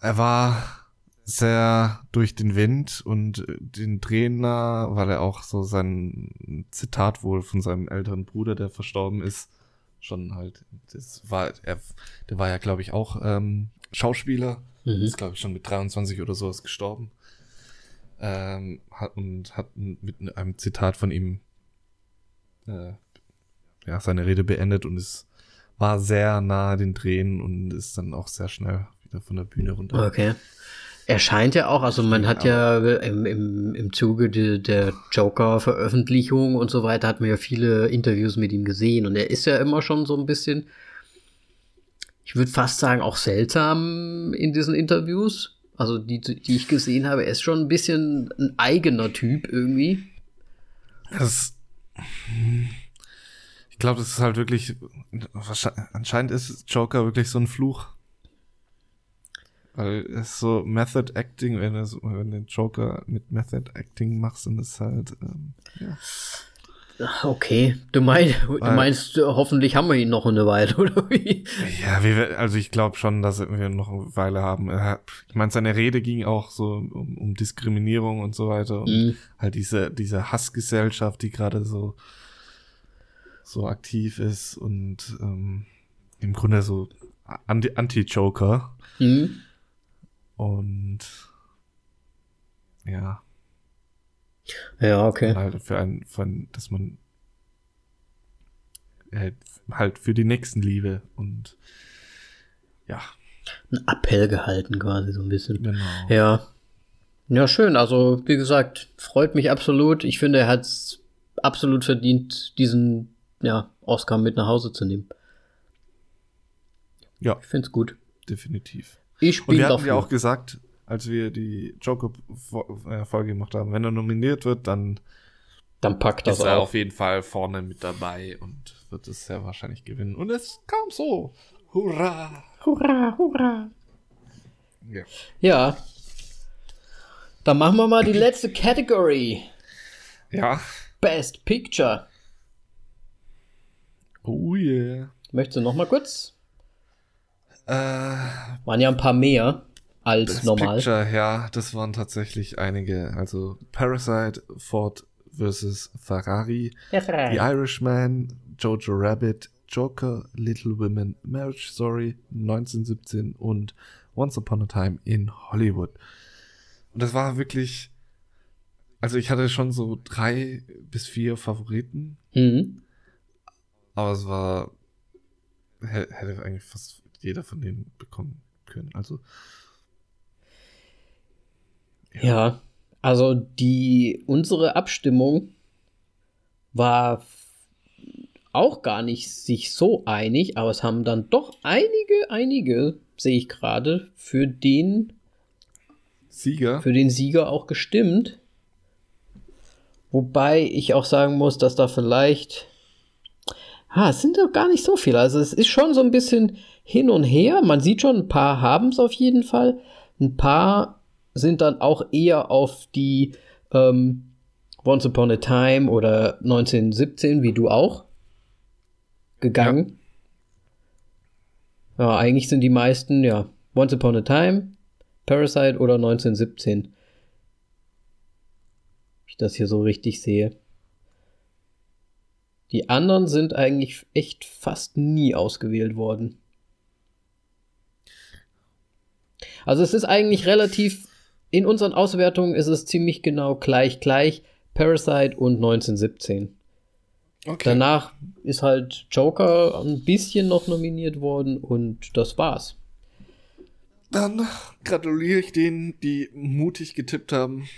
er war sehr durch den Wind und den Trainer, weil er auch so sein Zitat wohl von seinem älteren Bruder, der verstorben ist, schon halt, das war, er, der war ja, glaube ich, auch ähm, Schauspieler, mhm. ist, glaube ich, schon mit 23 oder sowas gestorben. Ähm, hat, und hat mit einem Zitat von ihm äh, ja, seine Rede beendet und es war sehr nahe den Tränen und ist dann auch sehr schnell wieder von der Bühne runter. Okay. Er scheint ja auch, also man hat ja im, im, im Zuge de, der Joker-Veröffentlichung und so weiter, hat man ja viele Interviews mit ihm gesehen und er ist ja immer schon so ein bisschen, ich würde fast sagen, auch seltsam in diesen Interviews. Also die, die ich gesehen habe, er ist schon ein bisschen ein eigener Typ irgendwie. Das, ich glaube, das ist halt wirklich, anscheinend ist Joker wirklich so ein Fluch. Weil es so Method Acting, wenn du, wenn du den Joker mit Method Acting machst, dann ist halt, ähm, ja. Okay, du, mein, du meinst, hoffentlich haben wir ihn noch eine Weile, oder wie? Ja, wir, also ich glaube schon, dass wir noch eine Weile haben. Ich meine, seine Rede ging auch so um, um Diskriminierung und so weiter und mhm. halt diese, diese Hassgesellschaft, die gerade so, so aktiv ist und ähm, im Grunde so Anti-Joker. Mhm. Und ja. Ja, okay. Halt für ein, von, dass man äh, halt für die Nächstenliebe und ja. Ein Appell gehalten quasi so ein bisschen. Genau. Ja. Ja, schön. Also, wie gesagt, freut mich absolut. Ich finde, er hat es absolut verdient, diesen ja, Oscar mit nach Hause zu nehmen. Ja. Ich finde es gut. Definitiv. Ich bin Und wir hatten ja auch gesagt, als wir die Joker-Folge gemacht haben, wenn er nominiert wird, dann, dann packt das ist er auf. auf jeden Fall vorne mit dabei und wird es sehr wahrscheinlich gewinnen. Und es kam so. Hurra! Hurra, hurra! Ja. Ja. Dann machen wir mal die letzte Category. Ja. Best Picture. Oh yeah. Möchtest du noch mal kurz? Äh, waren ja ein paar mehr als Best normal. Picture, ja, das waren tatsächlich einige. Also Parasite, Ford vs. Ferrari, Ferrari. The Irishman, Jojo Rabbit, Joker, Little Women, Marriage Story, 1917 und Once Upon a Time in Hollywood. Und das war wirklich, also ich hatte schon so drei bis vier Favoriten. Mhm. Aber es war, hätte eigentlich fast jeder von denen bekommen können. Also. Ja. ja, also die, unsere Abstimmung war auch gar nicht sich so einig, aber es haben dann doch einige, einige, sehe ich gerade, für den Sieger. Für den Sieger auch gestimmt. Wobei ich auch sagen muss, dass da vielleicht. Ah, es sind doch gar nicht so viele. Also es ist schon so ein bisschen hin und her. Man sieht schon, ein paar haben es auf jeden Fall. Ein paar sind dann auch eher auf die ähm, Once Upon a Time oder 1917, wie du auch, gegangen. Ja. ja, eigentlich sind die meisten, ja, Once Upon a Time, Parasite oder 1917. Wenn ich das hier so richtig sehe. Die anderen sind eigentlich echt fast nie ausgewählt worden. Also es ist eigentlich relativ, in unseren Auswertungen ist es ziemlich genau gleich gleich Parasite und 1917. Okay. Danach ist halt Joker ein bisschen noch nominiert worden und das war's. Dann gratuliere ich denen, die mutig getippt haben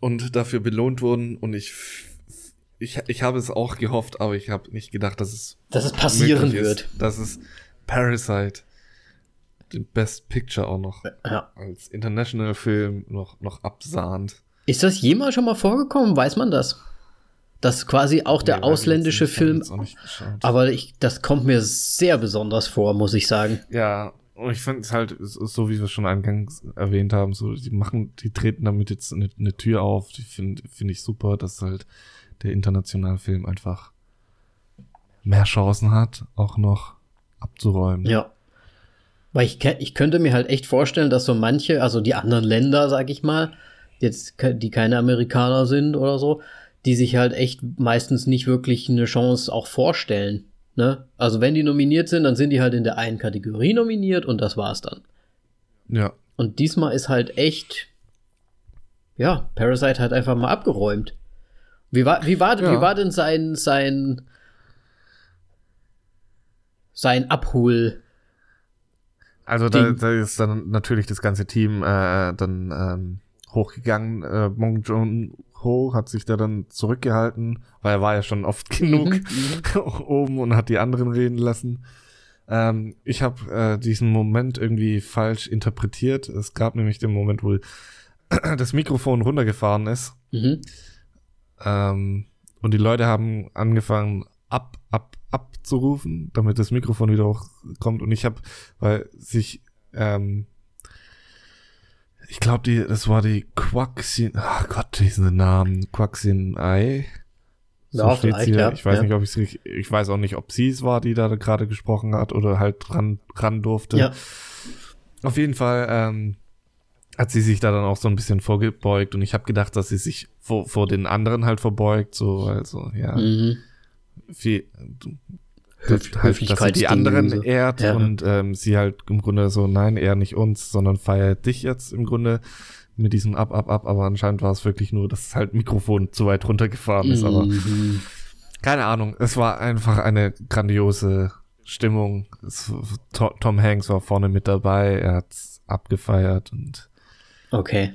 und dafür belohnt wurden. Und ich, ich, ich habe es auch gehofft, aber ich habe nicht gedacht, dass es, dass es passieren wird. Ist, dass es Parasite den Best Picture auch noch ja. als International Film noch, noch absahnt. Ist das jemals schon mal vorgekommen? Weiß man das? Dass quasi auch der nee, ausländische Film. Aber ich, das kommt mir sehr besonders vor, muss ich sagen. Ja, Und ich finde es halt, so wie wir schon eingangs erwähnt haben, so, die machen, die treten damit jetzt eine, eine Tür auf, die finde find ich super, dass halt der internationale Film einfach mehr Chancen hat, auch noch abzuräumen. Ja. Weil ich, ich könnte mir halt echt vorstellen, dass so manche, also die anderen Länder, sag ich mal, jetzt, die keine Amerikaner sind oder so, die sich halt echt meistens nicht wirklich eine Chance auch vorstellen. Ne? Also wenn die nominiert sind, dann sind die halt in der einen Kategorie nominiert und das war's dann. Ja. Und diesmal ist halt echt, ja, Parasite hat einfach mal abgeräumt. Wie war, wie war, ja. wie war denn sein, sein, sein Abhol? Also da, da, ist dann natürlich das ganze Team äh, dann ähm, hochgegangen. Äh, Mong Joon Ho hat sich da dann zurückgehalten, weil er war ja schon oft genug mhm, oben und hat die anderen reden lassen. Ähm, ich habe äh, diesen Moment irgendwie falsch interpretiert. Es gab nämlich den Moment, wo das Mikrofon runtergefahren ist. Mhm. Ähm, und die Leute haben angefangen, ab, ab, abzurufen, damit das Mikrofon wieder hochkommt. Und ich habe, weil sich ähm, ich glaube, die, das war die Quaxin, ach Gott, diesen Namen, Quaxin Ei. So ja, steht hier. Ja. Ich weiß ja. nicht, ob ich es, ich weiß auch nicht, ob sie es war, die da gerade gesprochen hat oder halt ran, ran durfte. Ja. Auf jeden Fall ähm, hat sie sich da dann auch so ein bisschen vorgebeugt und ich habe gedacht, dass sie sich vor, vor den anderen halt verbeugt, so, also, ja. Mhm. Viel, Höf halt, dass sie die anderen so. ehrt ja. und ähm, sie halt im Grunde so, nein, eher nicht uns, sondern feiert dich jetzt im Grunde mit diesem Ab, Ab, Ab, aber anscheinend war es wirklich nur, dass halt Mikrofon zu weit runtergefahren ist, mhm. aber keine Ahnung, es war einfach eine grandiose Stimmung. Es, Tom Hanks war vorne mit dabei, er hat's abgefeiert und Okay.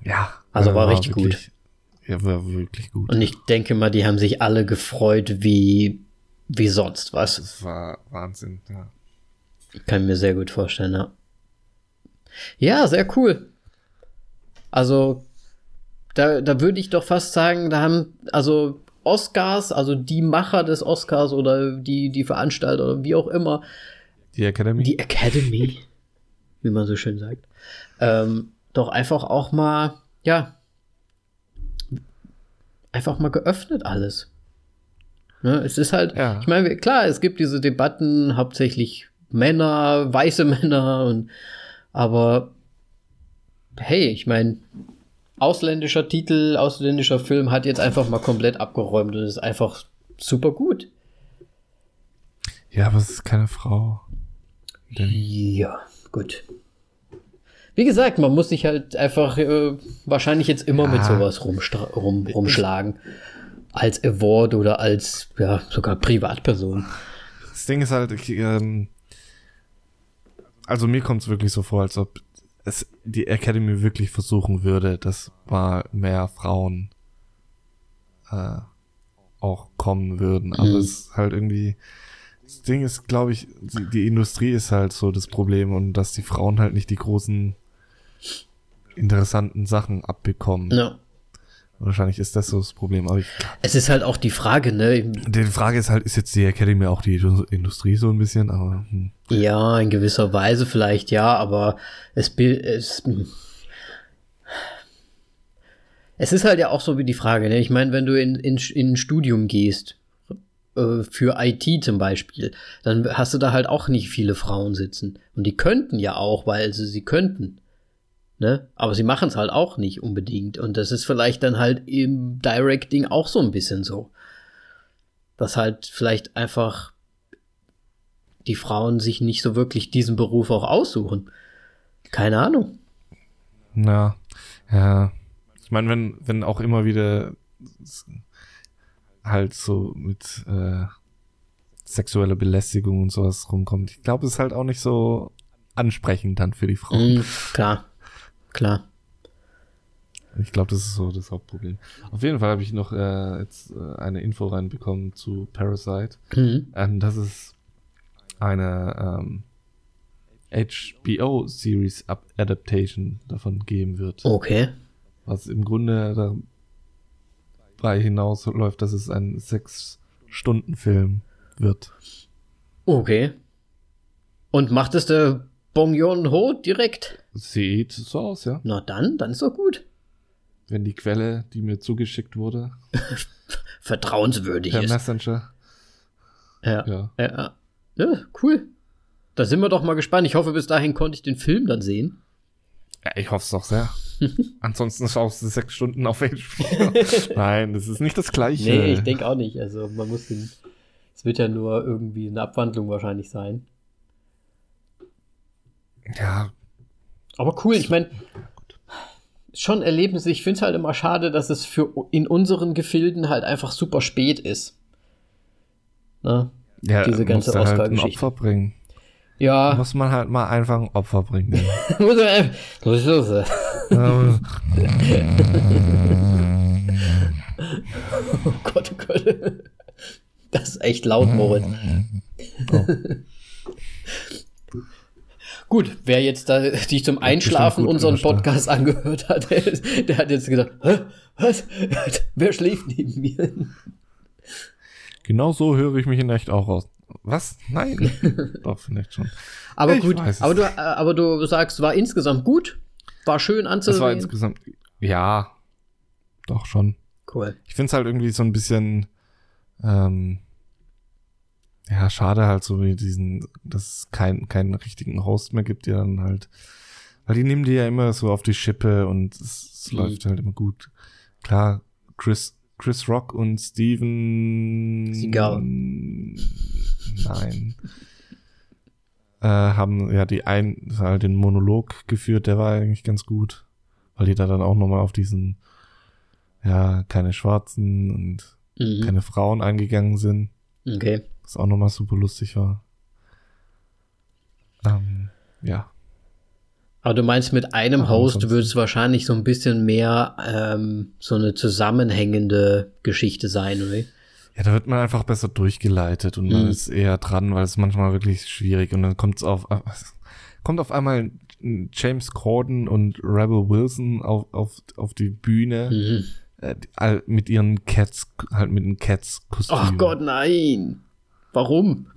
Ja. Also war, war richtig gut. Ja, war wirklich gut. Und ich denke mal, die haben sich alle gefreut, wie wie sonst was. Das war Wahnsinn, ja. Kann ich mir sehr gut vorstellen, ja. Ja, sehr cool. Also, da, da würde ich doch fast sagen, da haben, also Oscars, also die Macher des Oscars oder die, die Veranstalter oder wie auch immer. Die Academy. Die Academy, wie man so schön sagt. Ähm, doch einfach auch mal, ja, einfach mal geöffnet alles. Ne? Es ist halt, ja. ich meine, klar, es gibt diese Debatten, hauptsächlich Männer, weiße Männer und aber hey, ich meine, ausländischer Titel, ausländischer Film hat jetzt einfach mal komplett abgeräumt und ist einfach super gut. Ja, aber es ist keine Frau. Denn ja, gut. Wie gesagt, man muss sich halt einfach äh, wahrscheinlich jetzt immer ja. mit sowas rum, rumschlagen als Award oder als ja sogar Privatperson. Das Ding ist halt, ich, ähm, also mir kommt es wirklich so vor, als ob es die Academy wirklich versuchen würde, dass mal mehr Frauen äh, auch kommen würden. Aber mhm. es ist halt irgendwie, das Ding ist, glaube ich, die, die Industrie ist halt so das Problem und dass die Frauen halt nicht die großen interessanten Sachen abbekommen. Ja. Wahrscheinlich ist das so das Problem. Aber ich, es ist halt auch die Frage, ne? Die Frage ist halt, ist jetzt die Academy auch die Industrie so ein bisschen? Aber, hm. Ja, in gewisser Weise vielleicht ja, aber es, es, es ist halt ja auch so wie die Frage, ne? Ich meine, wenn du in, in, in ein Studium gehst, äh, für IT zum Beispiel, dann hast du da halt auch nicht viele Frauen sitzen. Und die könnten ja auch, weil sie sie könnten. Ne? Aber sie machen es halt auch nicht unbedingt. Und das ist vielleicht dann halt im Directing auch so ein bisschen so. Dass halt vielleicht einfach die Frauen sich nicht so wirklich diesen Beruf auch aussuchen. Keine Ahnung. Na, ja. Ich meine, wenn, wenn auch immer wieder halt so mit äh, sexueller Belästigung und sowas rumkommt, ich glaube, es ist halt auch nicht so ansprechend dann für die Frauen. Mm, klar. Klar. Ich glaube, das ist so das Hauptproblem. Auf jeden Fall habe ich noch äh, jetzt äh, eine Info reinbekommen zu Parasite. Mhm. Ähm, dass es eine ähm, HBO-Series Adaptation davon geben wird. Okay. Was im Grunde dabei hinausläuft, dass es ein Sechs-Stunden-Film wird. Okay. Und macht es der Bong Joon-ho direkt? Sieht so aus, ja. Na dann, dann ist doch gut. Wenn die Quelle, die mir zugeschickt wurde, vertrauenswürdig per ist. Messenger. Ja. Ja. ja. ja. cool. Da sind wir doch mal gespannt. Ich hoffe, bis dahin konnte ich den Film dann sehen. Ja, ich hoffe es doch sehr. Ansonsten schaust du sechs Stunden auf HBO. Nein, das ist nicht das Gleiche. Nee, ich denke auch nicht. Also man muss den. Es wird ja nur irgendwie eine Abwandlung wahrscheinlich sein. Ja. Aber cool, ich meine, schon Erlebnisse. Ich finde es halt immer schade, dass es für in unseren Gefilden halt einfach super spät ist. Ne? Ja, diese ganze halt Oscar-Geschichte. Halt Opfer bringen. Ja. Muss man halt mal einfach ein Opfer bringen. Muss man einfach. Es. oh Gott, oh Gott. Das ist echt laut, Moritz. Oh. Gut, wer jetzt da sich zum Einschlafen unseren Podcast angehört hat, der, der, hat jetzt gedacht, Hä? was? Wer schläft neben mir? Genau so höre ich mich in echt auch aus. Was? Nein. Doch, vielleicht schon. Aber ich gut, aber du, aber du sagst, war insgesamt gut? War schön anzusehen? Es war insgesamt, ja, doch schon. Cool. Ich finde es halt irgendwie so ein bisschen, ähm, ja, schade halt so wie diesen, dass es keinen keinen richtigen Host mehr gibt, der dann halt, weil die nehmen die ja immer so auf die Schippe und es, es läuft halt immer gut. Klar, Chris, Chris Rock und Steven. Seagal. Nein. äh, haben ja die ein, halt den Monolog geführt, der war eigentlich ganz gut. Weil die da dann auch nochmal auf diesen, ja, keine Schwarzen und mhm. keine Frauen eingegangen sind. Okay. Was auch nochmal super lustig war. Ähm, ja. Aber du meinst, mit einem Host würde es wahrscheinlich so ein bisschen mehr ähm, so eine zusammenhängende Geschichte sein, oder? Ja, da wird man einfach besser durchgeleitet und mhm. man ist eher dran, weil es manchmal wirklich schwierig und dann kommt es auf, kommt auf einmal James Corden und Rebel Wilson auf, auf, auf die Bühne mhm. äh, mit ihren Cats, halt mit den Cats-Kostümen. Ach Gott, nein! Warum?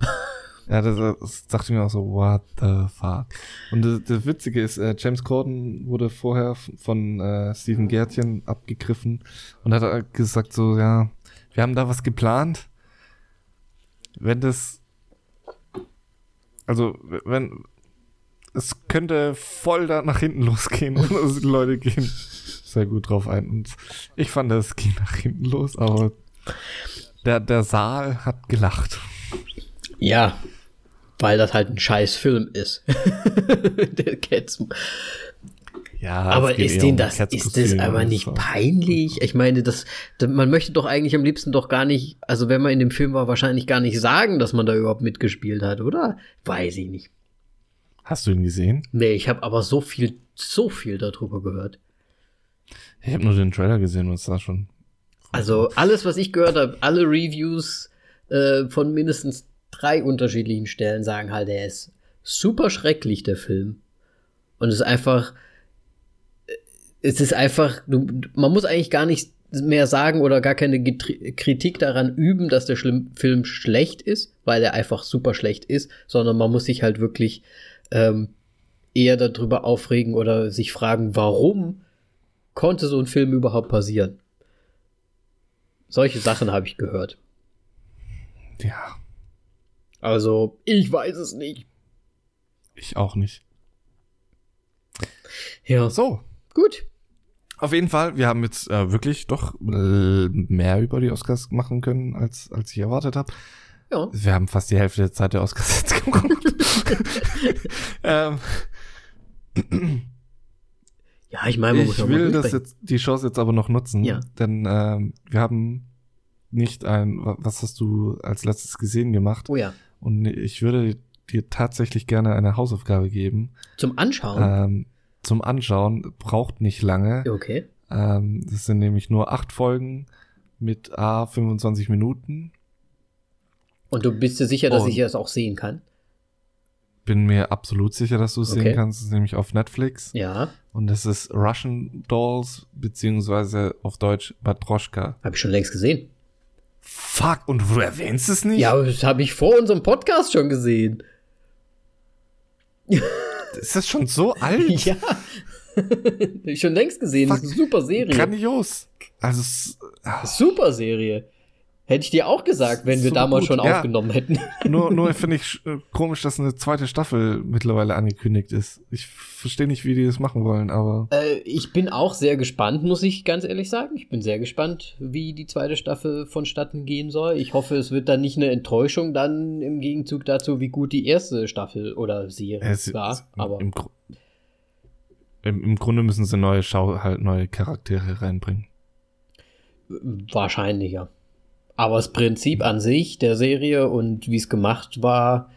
Ja, das, das dachte ich mir auch so, what the fuck. Und das, das Witzige ist, äh, James Corden wurde vorher von äh, Steven Gärtchen abgegriffen und hat gesagt so, ja, wir haben da was geplant. Wenn das, also wenn, es könnte voll da nach hinten losgehen und also die Leute gehen sehr gut drauf ein. Und ich fand, es ging nach hinten los, aber der, der Saal hat gelacht. Ja, weil das halt ein scheiß Film ist. der Cats. Ja, aber ist denen das, ist das aber nicht peinlich? Ich meine, das, man möchte doch eigentlich am liebsten doch gar nicht, also wenn man in dem Film war, wahrscheinlich gar nicht sagen, dass man da überhaupt mitgespielt hat, oder? Weiß ich nicht. Hast du ihn gesehen? Nee, ich habe aber so viel, so viel darüber gehört. Ich habe nur den Trailer gesehen, was da schon. Also alles, was ich gehört habe, alle Reviews äh, von mindestens drei unterschiedlichen Stellen sagen halt, er ist super schrecklich, der Film. Und es ist einfach, äh, es ist einfach, du, man muss eigentlich gar nicht mehr sagen oder gar keine Kritik daran üben, dass der Schlim Film schlecht ist, weil er einfach super schlecht ist, sondern man muss sich halt wirklich ähm, eher darüber aufregen oder sich fragen, warum konnte so ein Film überhaupt passieren? Solche Sachen habe ich gehört. Ja. Also, ich weiß es nicht. Ich auch nicht. Ja. So. Gut. Auf jeden Fall, wir haben jetzt äh, wirklich doch äh, mehr über die Oscars machen können, als, als ich erwartet habe. Ja. Wir haben fast die Hälfte der Zeit der Oscars jetzt geguckt. ähm. Ja, ich meine, ich will das jetzt, die Chance jetzt aber noch nutzen, ja. denn ähm, wir haben nicht ein, was hast du als letztes gesehen gemacht? Oh ja. Und ich würde dir tatsächlich gerne eine Hausaufgabe geben. Zum Anschauen? Ähm, zum Anschauen. Braucht nicht lange. Okay. Ähm, das sind nämlich nur acht Folgen mit A 25 Minuten. Und du bist dir sicher, dass Und ich das auch sehen kann? Bin mir absolut sicher, dass du es okay. sehen kannst. Das ist nämlich auf Netflix. Ja. Und das ist Russian Dolls, beziehungsweise auf Deutsch Matroschka. Habe ich schon längst gesehen. Fuck, und du erwähnst es nicht? Ja, das habe ich vor unserem Podcast schon gesehen. Ist das schon so alt? Ja. ich schon längst gesehen. Fuck. Das ist eine super Serie. Grandios. Also, super Serie. Hätte ich dir auch gesagt, wenn wir damals gut. schon ja. aufgenommen hätten. Nur, nur finde ich äh, komisch, dass eine zweite Staffel mittlerweile angekündigt ist. Ich verstehe nicht, wie die das machen wollen, aber. Äh, ich bin auch sehr gespannt, muss ich ganz ehrlich sagen. Ich bin sehr gespannt, wie die zweite Staffel vonstatten gehen soll. Ich hoffe, es wird dann nicht eine Enttäuschung dann im Gegenzug dazu, wie gut die erste Staffel oder Serie es, war. aber im, im, im Grunde müssen sie neue Schau halt neue Charaktere reinbringen. Wahrscheinlich, ja. Aber das Prinzip an sich der Serie und wie es gemacht war,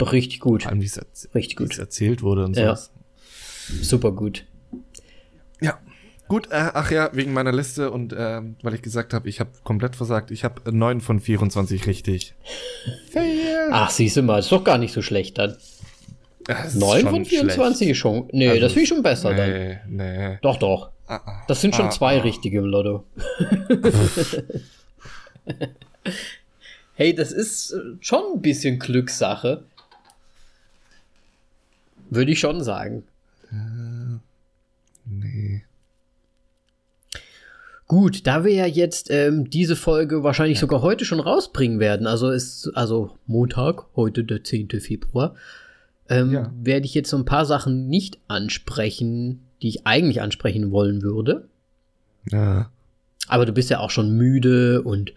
richtig gut. Vor allem, wie es erzählt wurde und so. Ja. Super gut. Ja. Gut, äh, ach ja, wegen meiner Liste und äh, weil ich gesagt habe, ich habe komplett versagt. Ich habe 9 von 24 richtig. ach, siehst du mal, ist doch gar nicht so schlecht dann. 9 von 24 ist schon. Nee, also, das finde ich schon besser nee, dann. Nee. Doch, doch. Das sind schon ah, zwei ah. richtige im Lotto. hey, das ist äh, schon ein bisschen Glückssache. Würde ich schon sagen. Äh, nee. Gut, da wir ja jetzt ähm, diese Folge wahrscheinlich ja. sogar heute schon rausbringen werden, also ist also Montag, heute der 10. Februar, ähm, ja. werde ich jetzt so ein paar Sachen nicht ansprechen, die ich eigentlich ansprechen wollen würde. Ja. Aber du bist ja auch schon müde und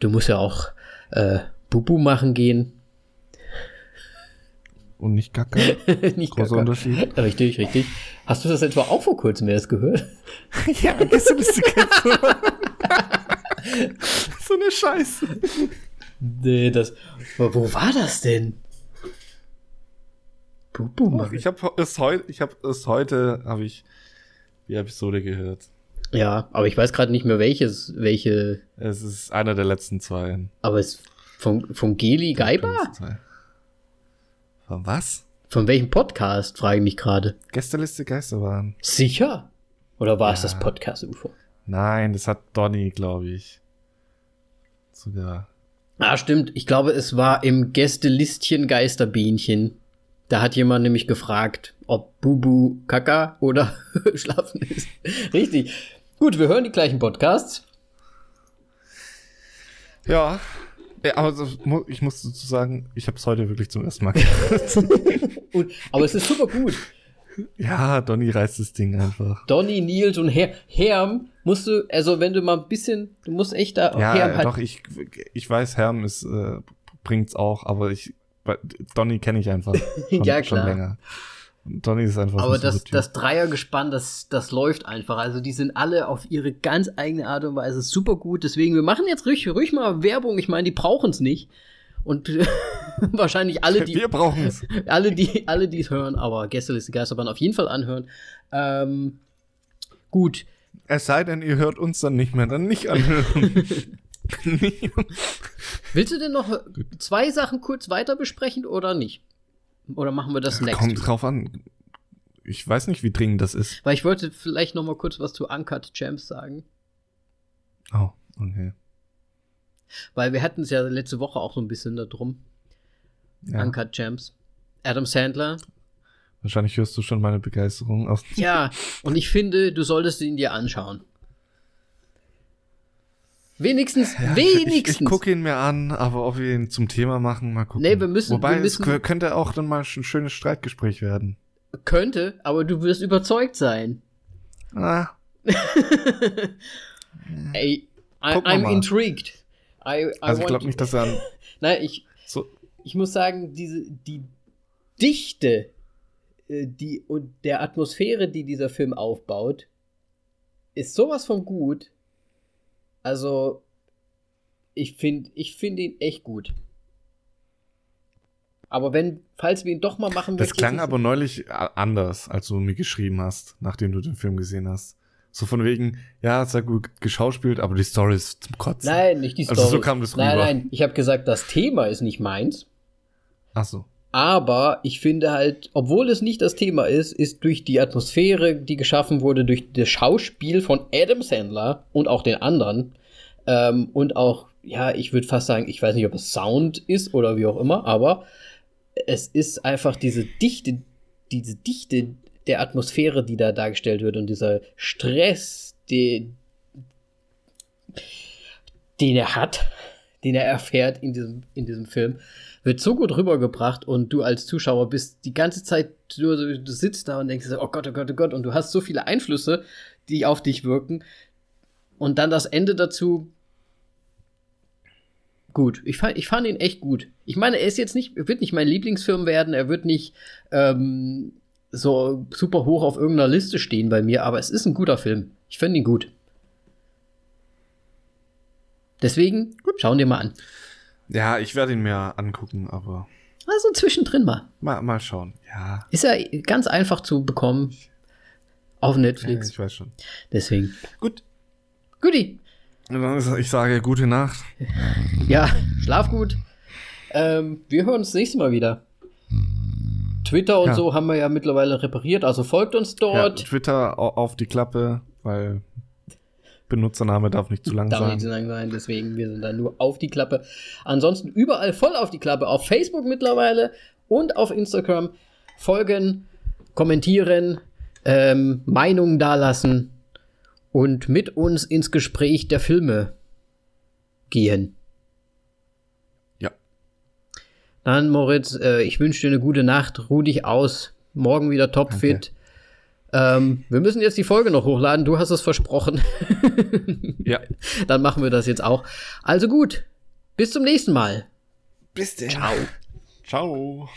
du musst ja auch äh, Bubu machen gehen. Und nicht Kacke. nicht Großer Kacke. Unterschied. Richtig, richtig. Hast du das etwa auch vor kurzem erst gehört? ja, gestern ist So eine Scheiße. Nee, das. Wo war das denn? Bubu Ich habe es heute, ich habe es heute, habe ich die Episode gehört. Ja, aber ich weiß gerade nicht mehr welches, welche. Es ist einer der letzten zwei. Aber es von, von Geli Geiber? Von was? Von welchem Podcast, frage ich mich gerade. Gästeliste Geisterbahn. Sicher? Oder war ja. es das Podcast-UFO? Nein, das hat Donny, glaube ich. Sogar. Ah, stimmt. Ich glaube, es war im Gästelistchen Geisterbienchen. Da hat jemand nämlich gefragt, ob Bubu Kaka oder Schlafen ist. Richtig. Gut, wir hören die gleichen Podcasts. Ja, aber ich muss dazu sagen, ich habe es heute wirklich zum ersten Mal gehört. aber es ist super gut. Ja, Donny reißt das Ding einfach. Donny, Nils und Her Herm musst du, also wenn du mal ein bisschen, du musst echt da. Ja, Herm halt doch, ich, ich weiß, Herm ist, äh, bringt's auch, aber ich Donny kenne ich einfach schon, ja, klar. schon länger. Donny ist einfach Aber das, das Dreiergespann, das, das läuft einfach. Also die sind alle auf ihre ganz eigene Art und Weise super gut. Deswegen, wir machen jetzt ruhig, ruhig mal Werbung. Ich meine, die brauchen es nicht. Und wahrscheinlich alle, die. Wir brauchen es. Alle, die alle, es hören, aber Gästeliste Geisterbahn auf jeden Fall anhören. Ähm, gut. Es sei denn, ihr hört uns dann nicht mehr, dann nicht anhören. Willst du denn noch zwei Sachen kurz weiter besprechen oder nicht? Oder machen wir das nächste? Kommt drauf an. Ich weiß nicht, wie dringend das ist. Weil ich wollte vielleicht noch mal kurz was zu Uncut Champs sagen. Oh, okay. Weil wir hatten es ja letzte Woche auch so ein bisschen darum. Ja. Uncut Champs. Adam Sandler. Wahrscheinlich hörst du schon meine Begeisterung aus. Ja, und ich finde, du solltest ihn dir anschauen. Wenigstens, ja, wenigstens. Ich, ich gucke ihn mir an, aber ob wir ihn zum Thema machen, mal gucken. Nee, wir müssen. Wobei, wir müssen, es könnte auch dann mal ein schönes Streitgespräch werden. Könnte, aber du wirst überzeugt sein. Ah. Ey, I, I'm intrigued. I, I also ich glaube nicht, dass er Nein, ich, so. ich muss sagen, diese, die Dichte äh, die, und der Atmosphäre, die dieser Film aufbaut, ist sowas von gut. Also, ich finde ich find ihn echt gut. Aber wenn, falls wir ihn doch mal machen Das klang aber neulich anders, als du mir geschrieben hast, nachdem du den Film gesehen hast. So von wegen, ja, sehr gut geschauspielt, aber die Story ist zum Kotzen. Nein, nicht die Story. Also so kam das rüber. Nein, nein, ich habe gesagt, das Thema ist nicht meins. Ach so. Aber ich finde halt, obwohl es nicht das Thema ist, ist durch die Atmosphäre, die geschaffen wurde, durch das Schauspiel von Adam Sandler und auch den anderen, ähm, und auch, ja, ich würde fast sagen, ich weiß nicht, ob es Sound ist oder wie auch immer, aber es ist einfach diese Dichte, diese Dichte der Atmosphäre, die da dargestellt wird und dieser Stress, den, den er hat, den er erfährt in diesem, in diesem Film, wird so gut rübergebracht und du als Zuschauer bist die ganze Zeit, du, du sitzt da und denkst, oh Gott, oh Gott, oh Gott, und du hast so viele Einflüsse, die auf dich wirken. Und dann das Ende dazu. Gut, ich fand, ich fand ihn echt gut. Ich meine, er ist jetzt nicht, wird nicht mein Lieblingsfilm werden, er wird nicht ähm, so super hoch auf irgendeiner Liste stehen bei mir, aber es ist ein guter Film. Ich finde ihn gut. Deswegen, gut. schauen dir mal an. Ja, ich werde ihn mir angucken, aber. Also zwischendrin mal. Mal, mal schauen, ja. Ist ja ganz einfach zu bekommen. Auf Netflix. Ja, ich weiß schon. Deswegen. Gut. Guti. Ich sage gute Nacht. Ja, schlaf gut. Ähm, wir hören uns das nächste Mal wieder. Twitter und ja. so haben wir ja mittlerweile repariert, also folgt uns dort. Ja, Twitter auf die Klappe, weil Benutzername darf nicht zu lang darf sein. Darf nicht zu lang sein, deswegen wir sind da nur auf die Klappe. Ansonsten überall voll auf die Klappe, auf Facebook mittlerweile und auf Instagram. Folgen, kommentieren, ähm, Meinungen dalassen und mit uns ins Gespräch der Filme gehen. Ja. Dann, Moritz, äh, ich wünsche dir eine gute Nacht, ruh dich aus, morgen wieder topfit. Ähm, wir müssen jetzt die Folge noch hochladen. Du hast es versprochen. ja. Dann machen wir das jetzt auch. Also gut. Bis zum nächsten Mal. Bis denn. Ciao. Ciao.